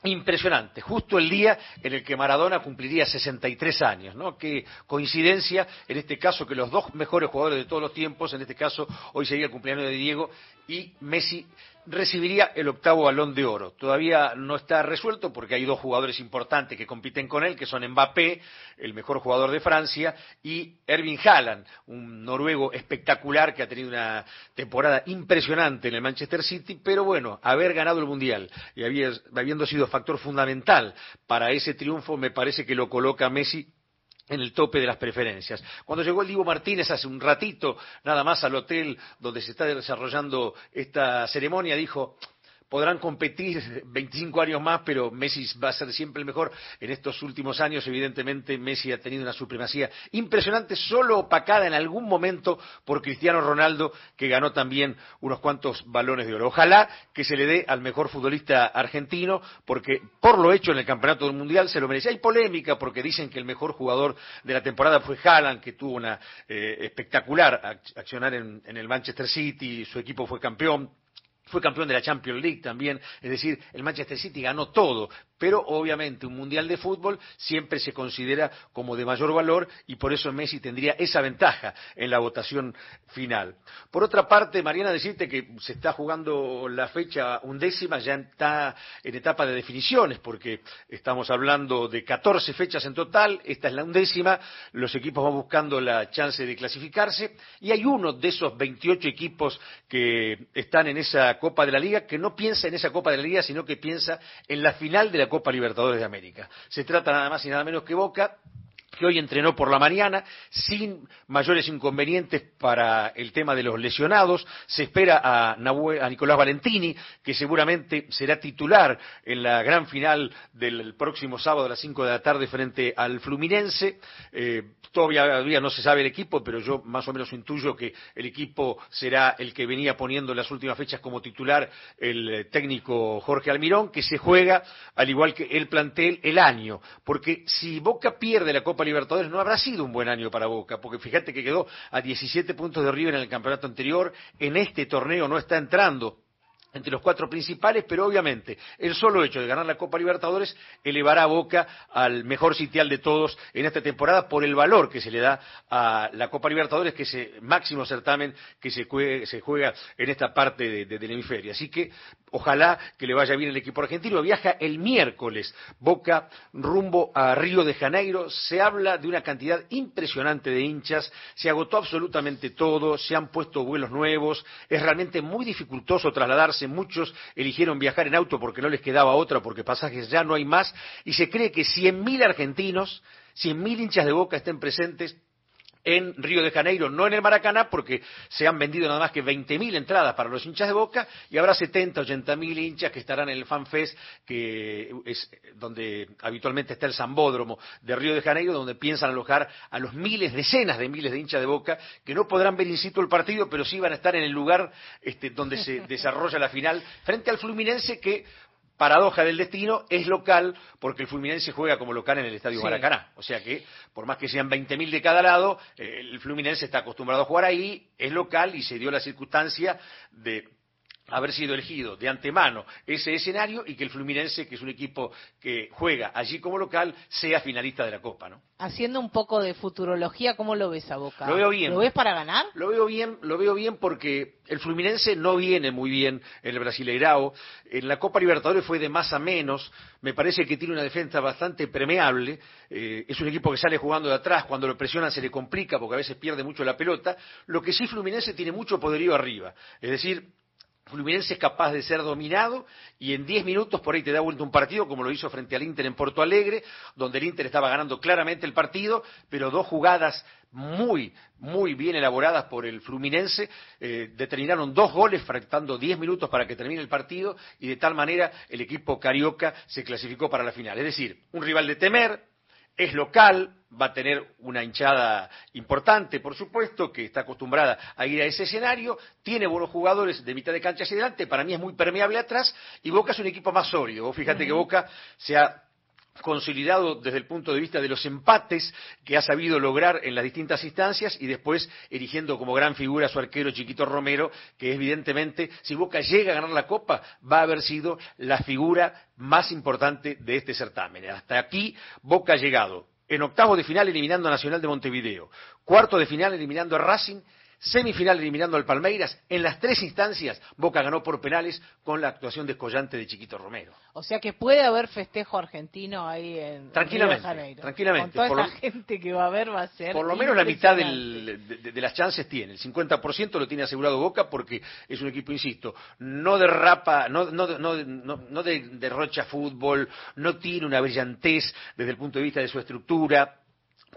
impresionante, justo el día en el que Maradona cumpliría 63 años, ¿no? Qué coincidencia, en este caso, que los dos mejores jugadores de todos los tiempos, en este caso, hoy sería el cumpleaños de Diego, y Messi recibiría el octavo balón de oro. Todavía no está resuelto porque hay dos jugadores importantes que compiten con él, que son Mbappé, el mejor jugador de Francia, y Erving Haaland, un noruego espectacular que ha tenido una temporada impresionante en el Manchester City, pero bueno, haber ganado el Mundial y habiendo sido factor fundamental para ese triunfo, me parece que lo coloca Messi en el tope de las preferencias. Cuando llegó el Divo Martínez hace un ratito, nada más al hotel donde se está desarrollando esta ceremonia, dijo, podrán competir 25 años más, pero Messi va a ser siempre el mejor. En estos últimos años, evidentemente, Messi ha tenido una supremacía impresionante, solo opacada en algún momento por Cristiano Ronaldo, que ganó también unos cuantos balones de oro. Ojalá que se le dé al mejor futbolista argentino, porque por lo hecho en el Campeonato del Mundial se lo merece. Hay polémica porque dicen que el mejor jugador de la temporada fue Haaland, que tuvo una eh, espectacular accionar en, en el Manchester City, su equipo fue campeón fue campeón de la Champions League también, es decir, el Manchester City ganó todo, pero obviamente un mundial de fútbol siempre se considera como de mayor valor y por eso Messi tendría esa ventaja en la votación final. Por otra parte, Mariana, decirte que se está jugando la fecha undécima, ya está en etapa de definiciones, porque estamos hablando de 14 fechas en total, esta es la undécima, los equipos van buscando la chance de clasificarse y hay uno de esos 28 equipos que están en esa Copa de la Liga que no piensa en esa Copa de la Liga, sino que piensa en la final de la Copa Libertadores de América. Se trata nada más y nada menos que Boca que hoy entrenó por la mañana sin mayores inconvenientes para el tema de los lesionados. Se espera a, Nicolás Valentini, que seguramente será titular en la gran final del próximo sábado a las 5 de la tarde frente al Fluminense. Eh, todavía no se sabe el equipo, pero yo más o menos intuyo que el equipo será el que venía poniendo en las últimas fechas como titular el técnico Jorge Almirón, que se juega, al igual que el plantel, el año. Porque si Boca pierde la Copa Libertadores no habrá sido un buen año para Boca, porque fíjate que quedó a 17 puntos de River en el campeonato anterior, en este torneo no está entrando entre los cuatro principales, pero obviamente el solo hecho de ganar la Copa Libertadores elevará a Boca al mejor sitial de todos en esta temporada por el valor que se le da a la Copa Libertadores, que es el máximo certamen que se juega, en esta parte de- del hemisferio. Así que ojalá que le vaya bien el equipo argentino. Viaja el miércoles Boca rumbo a Río de Janeiro. Se habla de una cantidad impresionante de hinchas. Se agotó absolutamente todo. Se han puesto vuelos nuevos. Es realmente muy dificultoso trasladarse. Muchos eligieron viajar en auto porque no les quedaba otra, porque pasajes ya no hay más. Y se cree que 100.000 argentinos, 100.000 hinchas de Boca estén presentes en Río de Janeiro, no en el Maracaná, porque se han vendido nada más que 20.000 entradas para los hinchas de Boca y habrá 70, 80.000 hinchas que estarán en el FanFest, que es donde habitualmente está el Zambódromo de Río de Janeiro, donde piensan alojar a los miles, decenas de miles de hinchas de Boca que no podrán ver in situ el partido, pero sí van a estar en el lugar este, donde se desarrolla la final frente al Fluminense que paradoja del destino, es local porque el Fluminense juega como local en el Estadio Sí. Maracaná. O sea que, por más que sean 20.000 de cada lado, el Fluminense está acostumbrado a jugar ahí, es local y se dio la circunstancia de haber sido elegido de antemano ese escenario y que el Fluminense, que es un equipo que juega allí como local, sea finalista de la Copa, ¿no? Haciendo un poco de futurología, ¿cómo lo ves a Boca? Lo veo bien. ¿Lo ves para ganar? Lo veo bien, lo veo bien porque el Fluminense no viene muy bien en el Brasileirao. En la Copa Libertadores fue de más a menos. Me parece que tiene una defensa bastante permeable. Eh, es un equipo que sale jugando de atrás. Cuando lo presionan se le complica porque a veces pierde mucho la pelota. Lo que sí Fluminense tiene mucho poderío arriba. Es decir, Fluminense es capaz de ser dominado y en 10 minutos por ahí te da vuelta un partido como lo hizo frente al Inter en Porto Alegre, donde el Inter estaba ganando claramente el partido, pero dos jugadas muy, muy bien elaboradas por el Fluminense eh, determinaron dos goles faltando 10 minutos para que termine el partido y de tal manera el equipo carioca se clasificó para la final. Es decir, un rival de temer, es local, va a tener una hinchada importante, por supuesto, que está acostumbrada a ir a ese escenario, tiene buenos jugadores de mitad de cancha hacia adelante, para mí es muy permeable atrás, y Boca es un equipo más sólido. Vos fíjate que Boca se ha consolidado desde el punto de vista de los empates que ha sabido lograr en las distintas instancias y después eligiendo como gran figura a su arquero Chiquito Romero, que evidentemente, si Boca llega a ganar la Copa, va a haber sido la figura más importante de este certamen. Hasta aquí Boca ha llegado en octavos de final eliminando a Nacional de Montevideo, cuarto de final eliminando a Racing, semifinal eliminando al Palmeiras. En las tres instancias, Boca ganó por penales con la actuación descollante de Chiquito Romero. O sea que puede haber festejo argentino ahí en Tranquilamente, Río de Janeiro. tranquilamente. Con toda Por esa lo- gente que va a haber va a ser Por lo menos la mitad del- de, de las chances tiene. El 50% lo tiene asegurado Boca porque es un equipo, insisto, no derrapa, no, no, no, no, no de- derrocha fútbol, no tiene una brillantez desde el punto de vista de su estructura.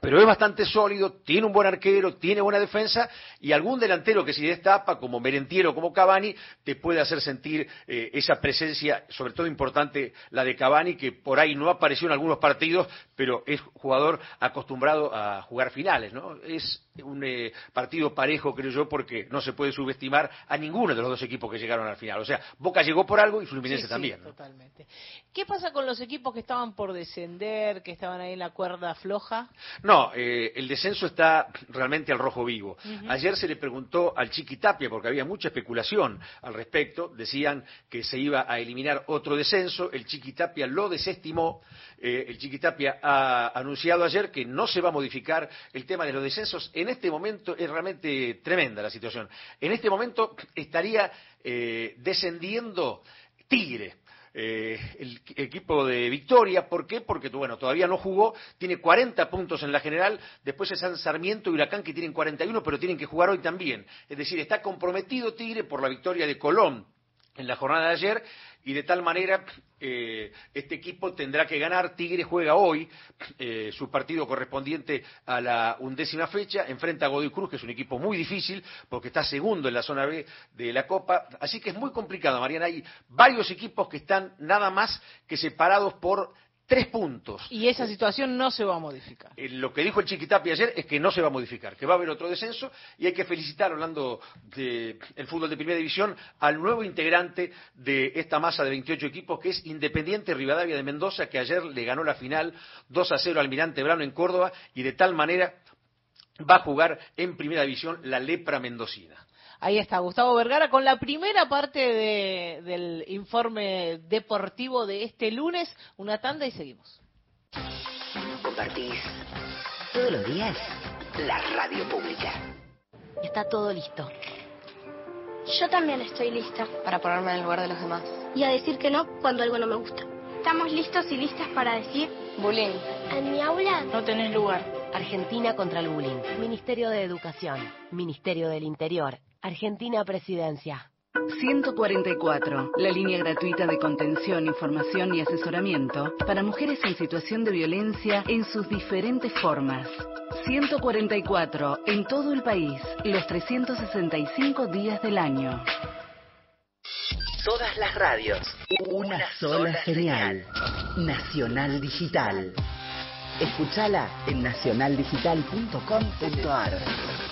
Pero es bastante sólido, tiene un buen arquero, tiene buena defensa y algún delantero que si destapa, como Merentiero, como Cavani, te puede hacer sentir eh, esa presencia, sobre todo importante la de Cavani, que por ahí no apareció en algunos partidos, pero es jugador acostumbrado a jugar finales, ¿no? Es un eh, partido parejo, creo yo, porque no se puede subestimar a ninguno de los dos equipos que llegaron al final. O sea, Boca llegó por algo y Fluminense Sí, sí, también. ¿no? totalmente. ¿Qué pasa con los equipos que estaban por descender, que estaban ahí en la cuerda floja? No, eh, el descenso está realmente al rojo vivo. Ayer se le preguntó al Chiqui Tapia, porque había mucha especulación al respecto, decían que se iba a eliminar otro descenso, el Chiqui Tapia lo desestimó, eh, el Chiqui Tapia ha anunciado ayer que no se va a modificar el tema de los descensos. En este momento es realmente tremenda la situación. En este momento estaría eh, descendiendo Tigre. Eh, el equipo de Victoria. ¿Por qué? Porque bueno, todavía no jugó, tiene 40 puntos en la general, después es San Sarmiento y Huracán que tienen 41, pero tienen que jugar hoy también. Es decir, está comprometido Tigre por la victoria de Colón en la jornada de ayer y de tal manera eh, este equipo tendrá que ganar. Tigre juega hoy eh, su partido correspondiente a la undécima fecha, enfrenta a Godoy Cruz, que es un equipo muy difícil porque está segundo en la zona B de la Copa, así que es muy complicado, Mariana. Hay varios equipos que están nada más que separados por tres puntos. Y esa situación no se va a modificar. Eh, Lo que dijo el Chiquitapi ayer es que no se va a modificar, que va a haber otro descenso y hay que felicitar, hablando del fútbol de primera división, al nuevo integrante de esta masa de 28 equipos que es Independiente Rivadavia de Mendoza, que ayer le ganó la final 2 a 0 al Almirante Brano en Córdoba y de tal manera va a jugar en primera división la lepra mendocina. Ahí está, Gustavo Vergara, con la primera parte de- del informe deportivo de este lunes. Una tanda y seguimos. Compartís todos los días la radio pública. Está todo listo. Yo también estoy lista. Para ponerme en el lugar de los demás. Y a decir que no cuando algo no me gusta. Estamos listos y listas para decir... Bullying. En mi aula No tenés lugar. Argentina contra el bullying. Ministerio de Educación. Ministerio del Interior. Argentina Presidencia. 144, la línea gratuita de contención, información y asesoramiento para mujeres en situación de violencia en sus diferentes formas. 144, en todo el país, los 365 días del año. Todas las radios. Una sola señal. Nacional Digital. Escúchala en nacionaldigital.com.ar.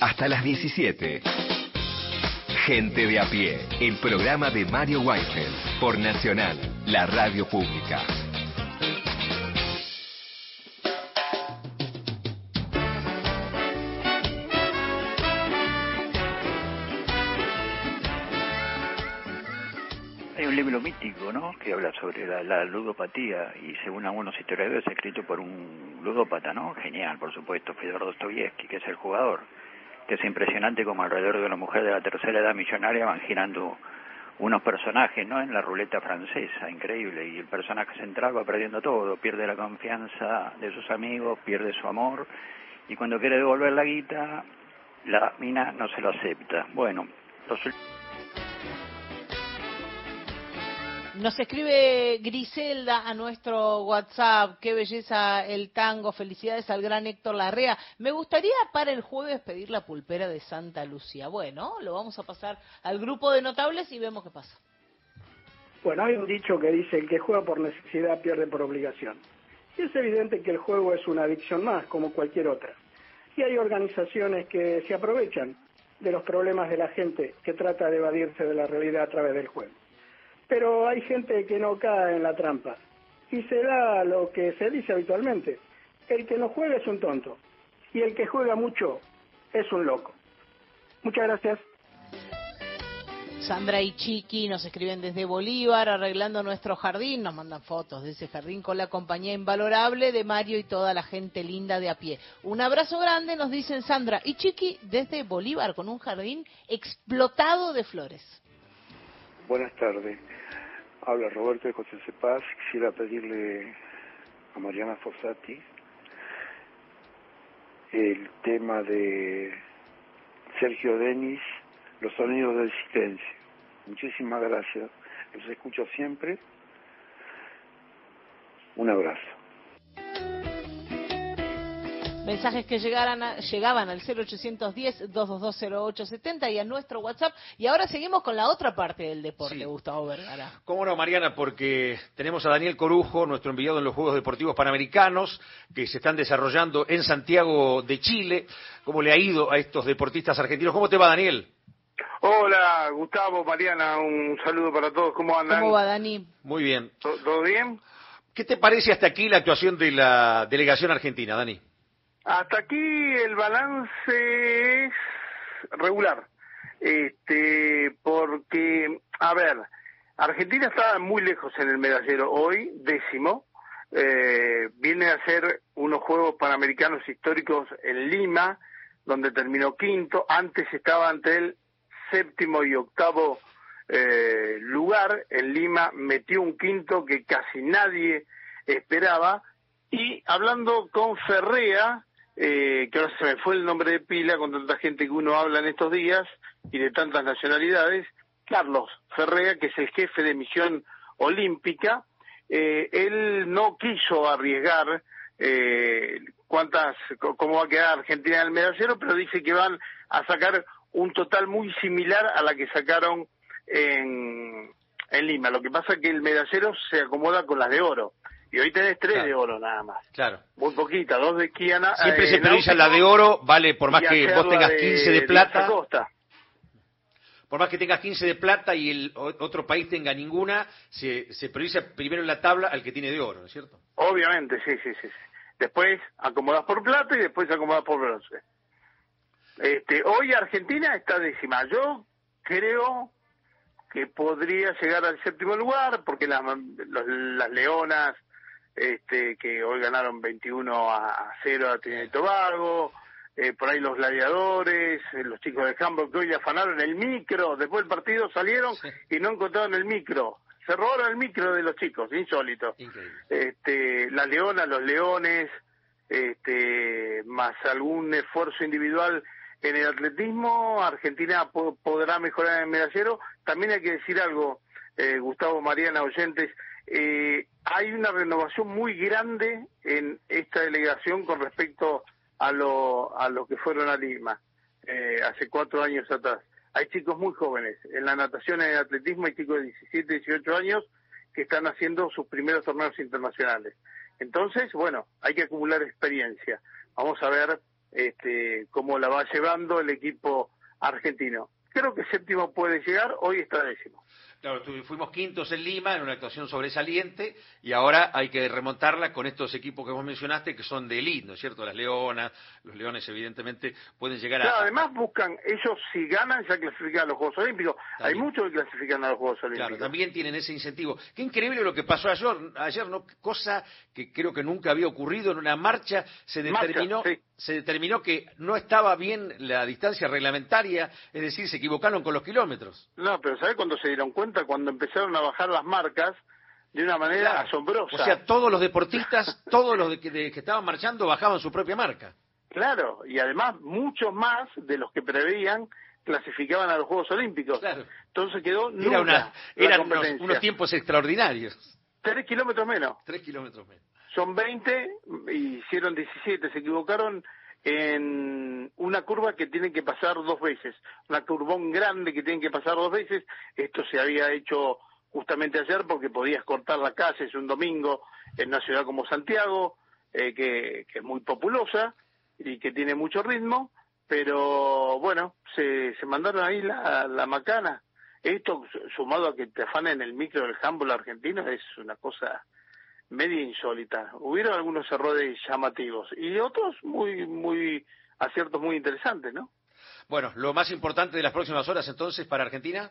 Hasta las 17. Gente de a pie, el programa de Mario Weinfeld por Nacional, la radio pública. Hay un libro mítico, ¿no? Que habla sobre la, ludopatía y según algunos historiadores escrito por un ludópata, ¿no? Genial, por supuesto, Fyodor Dostoyevsky, que es el jugador. Que es impresionante como alrededor de una mujer de la tercera edad millonaria van girando unos personajes, ¿no? En la ruleta francesa, increíble. Y el personaje central va perdiendo todo, pierde la confianza de sus amigos, pierde su amor. Y cuando quiere devolver la guita, la mina no se lo acepta. Bueno, los Nos escribe Griselda a nuestro WhatsApp. Qué belleza el tango. Felicidades al gran Héctor Larrea. Me gustaría para el jueves pedir la pulpera de Santa Lucía. Bueno, lo vamos a pasar al grupo de notables y vemos qué pasa. Bueno, hay un dicho que dice, el que juega por necesidad pierde por obligación. Y es evidente que el juego es una adicción más, como cualquier otra. Y hay organizaciones que se aprovechan de los problemas de la gente que trata de evadirse de la realidad a través del juego. Pero hay gente que no cae en la trampa. Y se da lo que se dice habitualmente. El que no juega es un tonto. Y el que juega mucho es un loco. Muchas gracias. Sandra y Chiqui nos escriben desde Bolívar, arreglando nuestro jardín. Nos mandan fotos de ese jardín con la compañía invalorable de Mario y toda la gente linda de a pie. Un abrazo grande, nos dicen Sandra y Chiqui desde Bolívar, con un jardín explotado de flores. Buenas tardes. Habla Roberto de José Cepaz. Quisiera pedirle a Mariana Fossati el tema de Sergio Denis, Los sonidos del silencio. Muchísimas gracias. Los escucho siempre. Un abrazo. Mensajes que llegaran a- llegaban al 0810-2220870 y a nuestro WhatsApp. Y ahora seguimos con la otra parte del deporte, Gustavo Vergara. ¿Cómo no, Mariana? Porque tenemos a Daniel Corujo, nuestro enviado en los Juegos Deportivos Panamericanos, que se están desarrollando en Santiago de Chile. ¿Cómo le ha ido a estos deportistas argentinos? ¿Cómo te va, Daniel? Hola, Gustavo, Mariana, un saludo para todos. ¿Cómo andan? ¿Cómo va, Dani? Muy bien. ¿To- ¿Todo bien? ¿Qué te parece hasta aquí la actuación de la delegación argentina, Dani? Hasta aquí el balance es regular. Este, porque, a ver, Argentina está muy lejos en el medallero hoy, décimo. Eh, viene a hacer unos Juegos Panamericanos históricos en Lima, donde terminó quinto. Antes estaba ante el séptimo y octavo eh, lugar. En Lima metió un quinto que casi nadie esperaba. Y hablando con Ferrea, eh, que ahora se me fue el nombre de pila con tanta gente que uno habla en estos días y de tantas nacionalidades, Carlos Ferrea, que es el jefe de misión olímpica, eh, él no quiso arriesgar eh, cuántas, cómo va a quedar Argentina en el medallero, pero dice que van a sacar un total muy similar a la que sacaron en, en Lima. Lo que pasa es que el medallero se acomoda con las de oro. Y hoy tenés tres de oro nada más. Claro. Muy poquita, dos de Kiana. Siempre eh, se prioriza la de oro, vale, por más que vos tengas de- 15 de plata. Por más que tengas 15 de plata y el otro país tenga ninguna, se, se prioriza primero en la tabla al que tiene de oro, ¿no es cierto? Obviamente, sí, sí, sí. Después acomodas por plata y después acomodas por bronce. Este, hoy Argentina está décima. Yo creo que podría llegar al séptimo lugar porque las, los- las Leonas, este, que hoy ganaron 21 a 0 a Trinidad y Tobago, eh, por ahí los gladiadores, eh, los chicos de Hamburg que hoy afanaron el micro, después del partido salieron y no encontraron el micro. Se robaron el micro de los chicos, insólito. Este, las leonas, los leones, este, más algún esfuerzo individual en el atletismo, Argentina po- podrá mejorar en el medallero. También hay que decir algo, eh, Gustavo, Mariana, oyentes, eh, hay una renovación muy grande en esta delegación con respecto a lo, a lo que fueron a Lima eh, hace cuatro años atrás. Hay chicos muy jóvenes. En la natación y en atletismo hay chicos de 17, 18 años que están haciendo sus primeros torneos internacionales. Entonces, bueno, hay que acumular experiencia. Vamos a ver este, cómo la va llevando el equipo argentino. Creo que séptimo puede llegar, hoy está décimo. Claro, fuimos quintos en Lima en una actuación sobresaliente y ahora hay que remontarla con estos equipos que vos mencionaste que son de elite, ¿no es cierto? Las Leonas, los Leones evidentemente pueden llegar a... Claro, además buscan, ellos si ganan ya clasifican a los Juegos Olímpicos. Hay muchos que clasifican a los Juegos Olímpicos. Claro, también tienen ese incentivo. Qué increíble lo que pasó ayer, ayer ¿no? Cosa que creo que nunca había ocurrido en una marcha. Se Marcha, determinó, sí. se determinó que no estaba bien la distancia reglamentaria, es decir, se equivocaron con los kilómetros. No, pero ¿sabes cuándo se dieron cuenta? Cuando empezaron a bajar las marcas de una manera Claro. asombrosa. O sea, todos los deportistas, todos los de que, de que estaban marchando bajaban su propia marca. Claro, y además muchos más de los que preveían clasificaban a los Juegos Olímpicos. Entonces quedó Era una, eran unos, competencia. unos tiempos extraordinarios. Tres kilómetros menos. Tres kilómetros menos. Son 20 y hicieron 17. Se equivocaron en una curva que tienen que pasar dos veces. Una curvón grande que tienen que pasar dos veces. Esto se había hecho justamente ayer porque podías cortar la calle, es un domingo, en una ciudad como Santiago, eh, que, es muy populosa y que tiene mucho ritmo, pero bueno, se, se mandaron ahí la, la macana. Esto su- sumado a que te afanen el micro del handball argentino es una cosa media insólita. Hubieron algunos errores llamativos y otros muy, muy, aciertos muy interesantes, ¿no? Bueno, lo más importante de las próximas horas entonces para Argentina.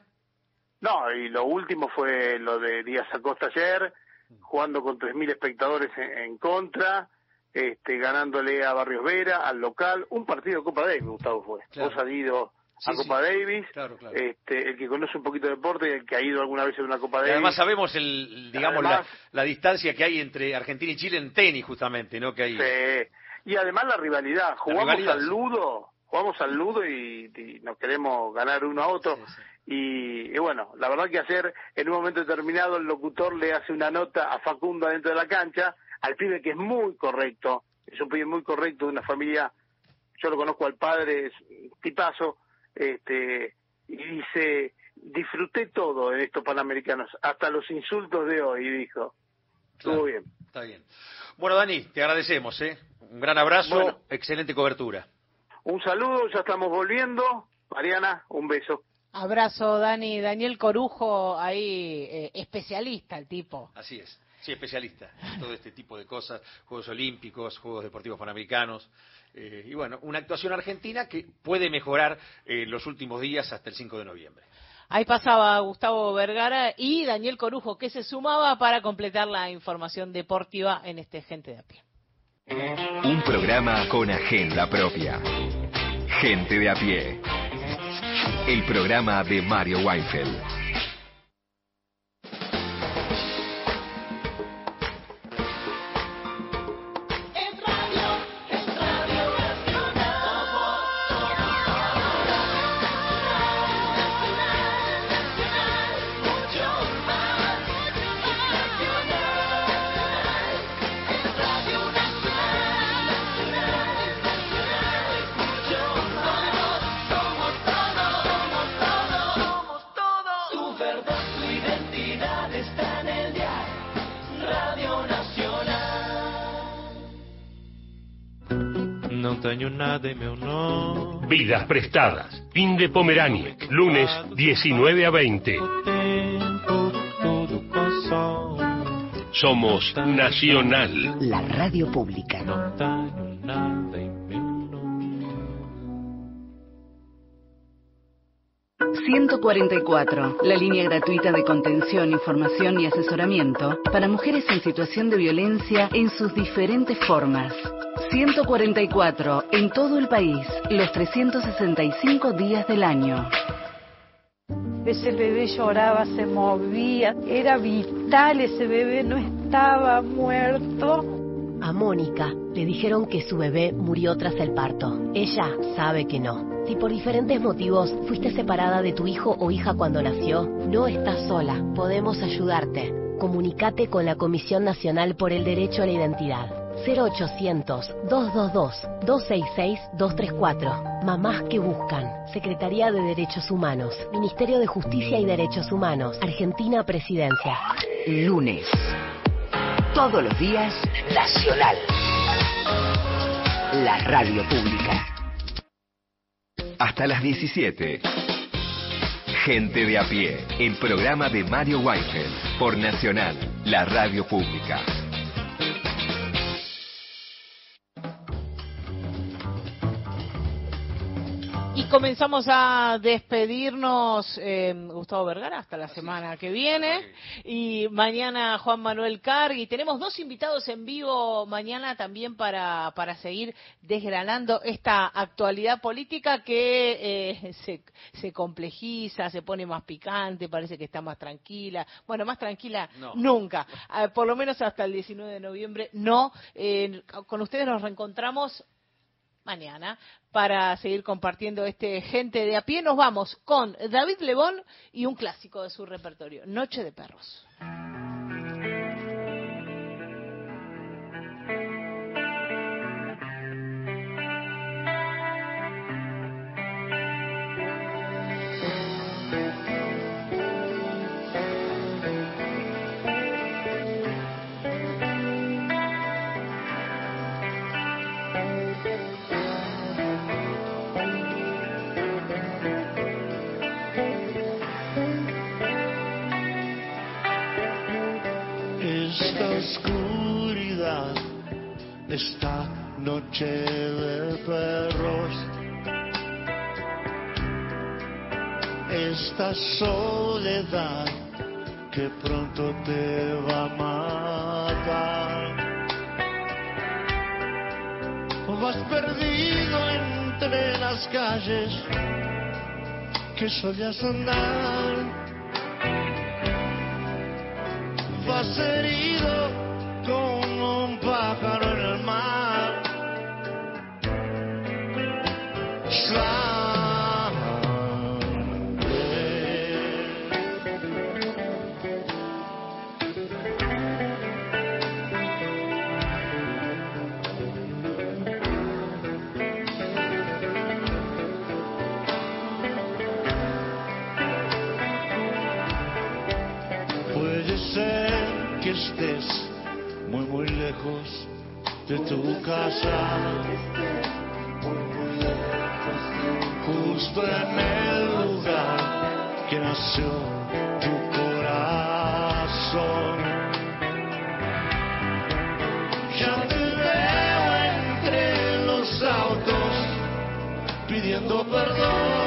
No, y lo último fue lo de Díaz Acosta ayer, jugando con 3.000 espectadores en, en contra, este, ganándole a Barrios Vera, al local, un partido de Copa Davis, Gustavo fue. Claro. Vos has ido a Sí, Copa sí. Davis, Claro, claro. este, el que conoce un poquito de deporte, el que ha ido alguna vez en una Copa Y Davis. además sabemos el, digamos Además- la, la distancia que hay entre Argentina y Chile en tenis justamente, ¿no? Que hay Sí. Y además la rivalidad. Jugamos rivalidad, al ludo, jugamos al ludo y, y nos queremos ganar uno a otro. Y, y bueno, la verdad que ayer, en un momento determinado, el locutor le hace una nota a Facundo adentro de la cancha, al pibe que es muy correcto, es un pibe muy correcto, de una familia, yo lo conozco al padre, es un tipazo, este, y dice, disfruté todo en estos Panamericanos, hasta los insultos de hoy, dijo. Estuvo bien. Está bien. Bueno, Dani, te agradecemos, ¿eh? Un gran abrazo, Bueno. excelente cobertura. Un saludo, ya estamos volviendo. Mariana, un beso. Abrazo, Dani. Daniel Corujo, ahí, eh, especialista el tipo. Así es. Sí, especialista en todo este tipo de cosas, Juegos Olímpicos, Juegos Deportivos Panamericanos. eh, y bueno, una actuación argentina que puede mejorar eh, los últimos días hasta el 5 de noviembre. Ahí pasaba Gustavo Vergara y Daniel Corujo, que se sumaba para completar la información deportiva en este Gente de a pie. Un programa con agenda propia. Gente de a pie. El programa de Mario Weinfeld. Vidas prestadas. Fin de Pomeraniec. Lunes 19 a 20. Somos Nacional. La radio pública. 144, la línea gratuita de contención, información y asesoramiento para mujeres en situación de violencia en sus diferentes formas. 144, en todo el país, los 365 días del año. Ese bebé lloraba, se movía, era vital, ese bebé no estaba muerto. A Mónica le dijeron que su bebé murió tras el parto. Ella sabe que no. Si por diferentes motivos fuiste separada de tu hijo o hija cuando nació, no estás sola. Podemos ayudarte. Comunicate con la Comisión Nacional por el Derecho a la Identidad. 0800-222-266-234. Mamás que buscan. Secretaría de Derechos Humanos. Ministerio de Justicia y Derechos Humanos. Argentina Presidencia. Lunes. Todos los días, Nacional. La radio pública. Hasta las 17. Gente de a pie, el programa de Mario Weinfeld por Nacional, la radio pública. Comenzamos a despedirnos, eh, Gustavo Vergara, hasta la semana que viene. Y mañana Juan Manuel Cargui. Tenemos dos invitados en vivo mañana también para, para seguir desgranando esta actualidad política que eh, se, se complejiza, se pone más picante, parece que está más tranquila. Bueno, más tranquila No. nunca. Eh, por lo menos hasta el 19 de noviembre no. Eh, con ustedes nos reencontramos mañana para seguir compartiendo este gente de a pie. Nos vamos con David Lebón y un clásico de su repertorio, Noche de Perros. Soledad que pronto te va a matar. Vas perdido entre las calles que solías andar. vas herido de tu casa, justo en el lugar que nació tu corazón. Ya te veo entre los autos pidiendo perdón.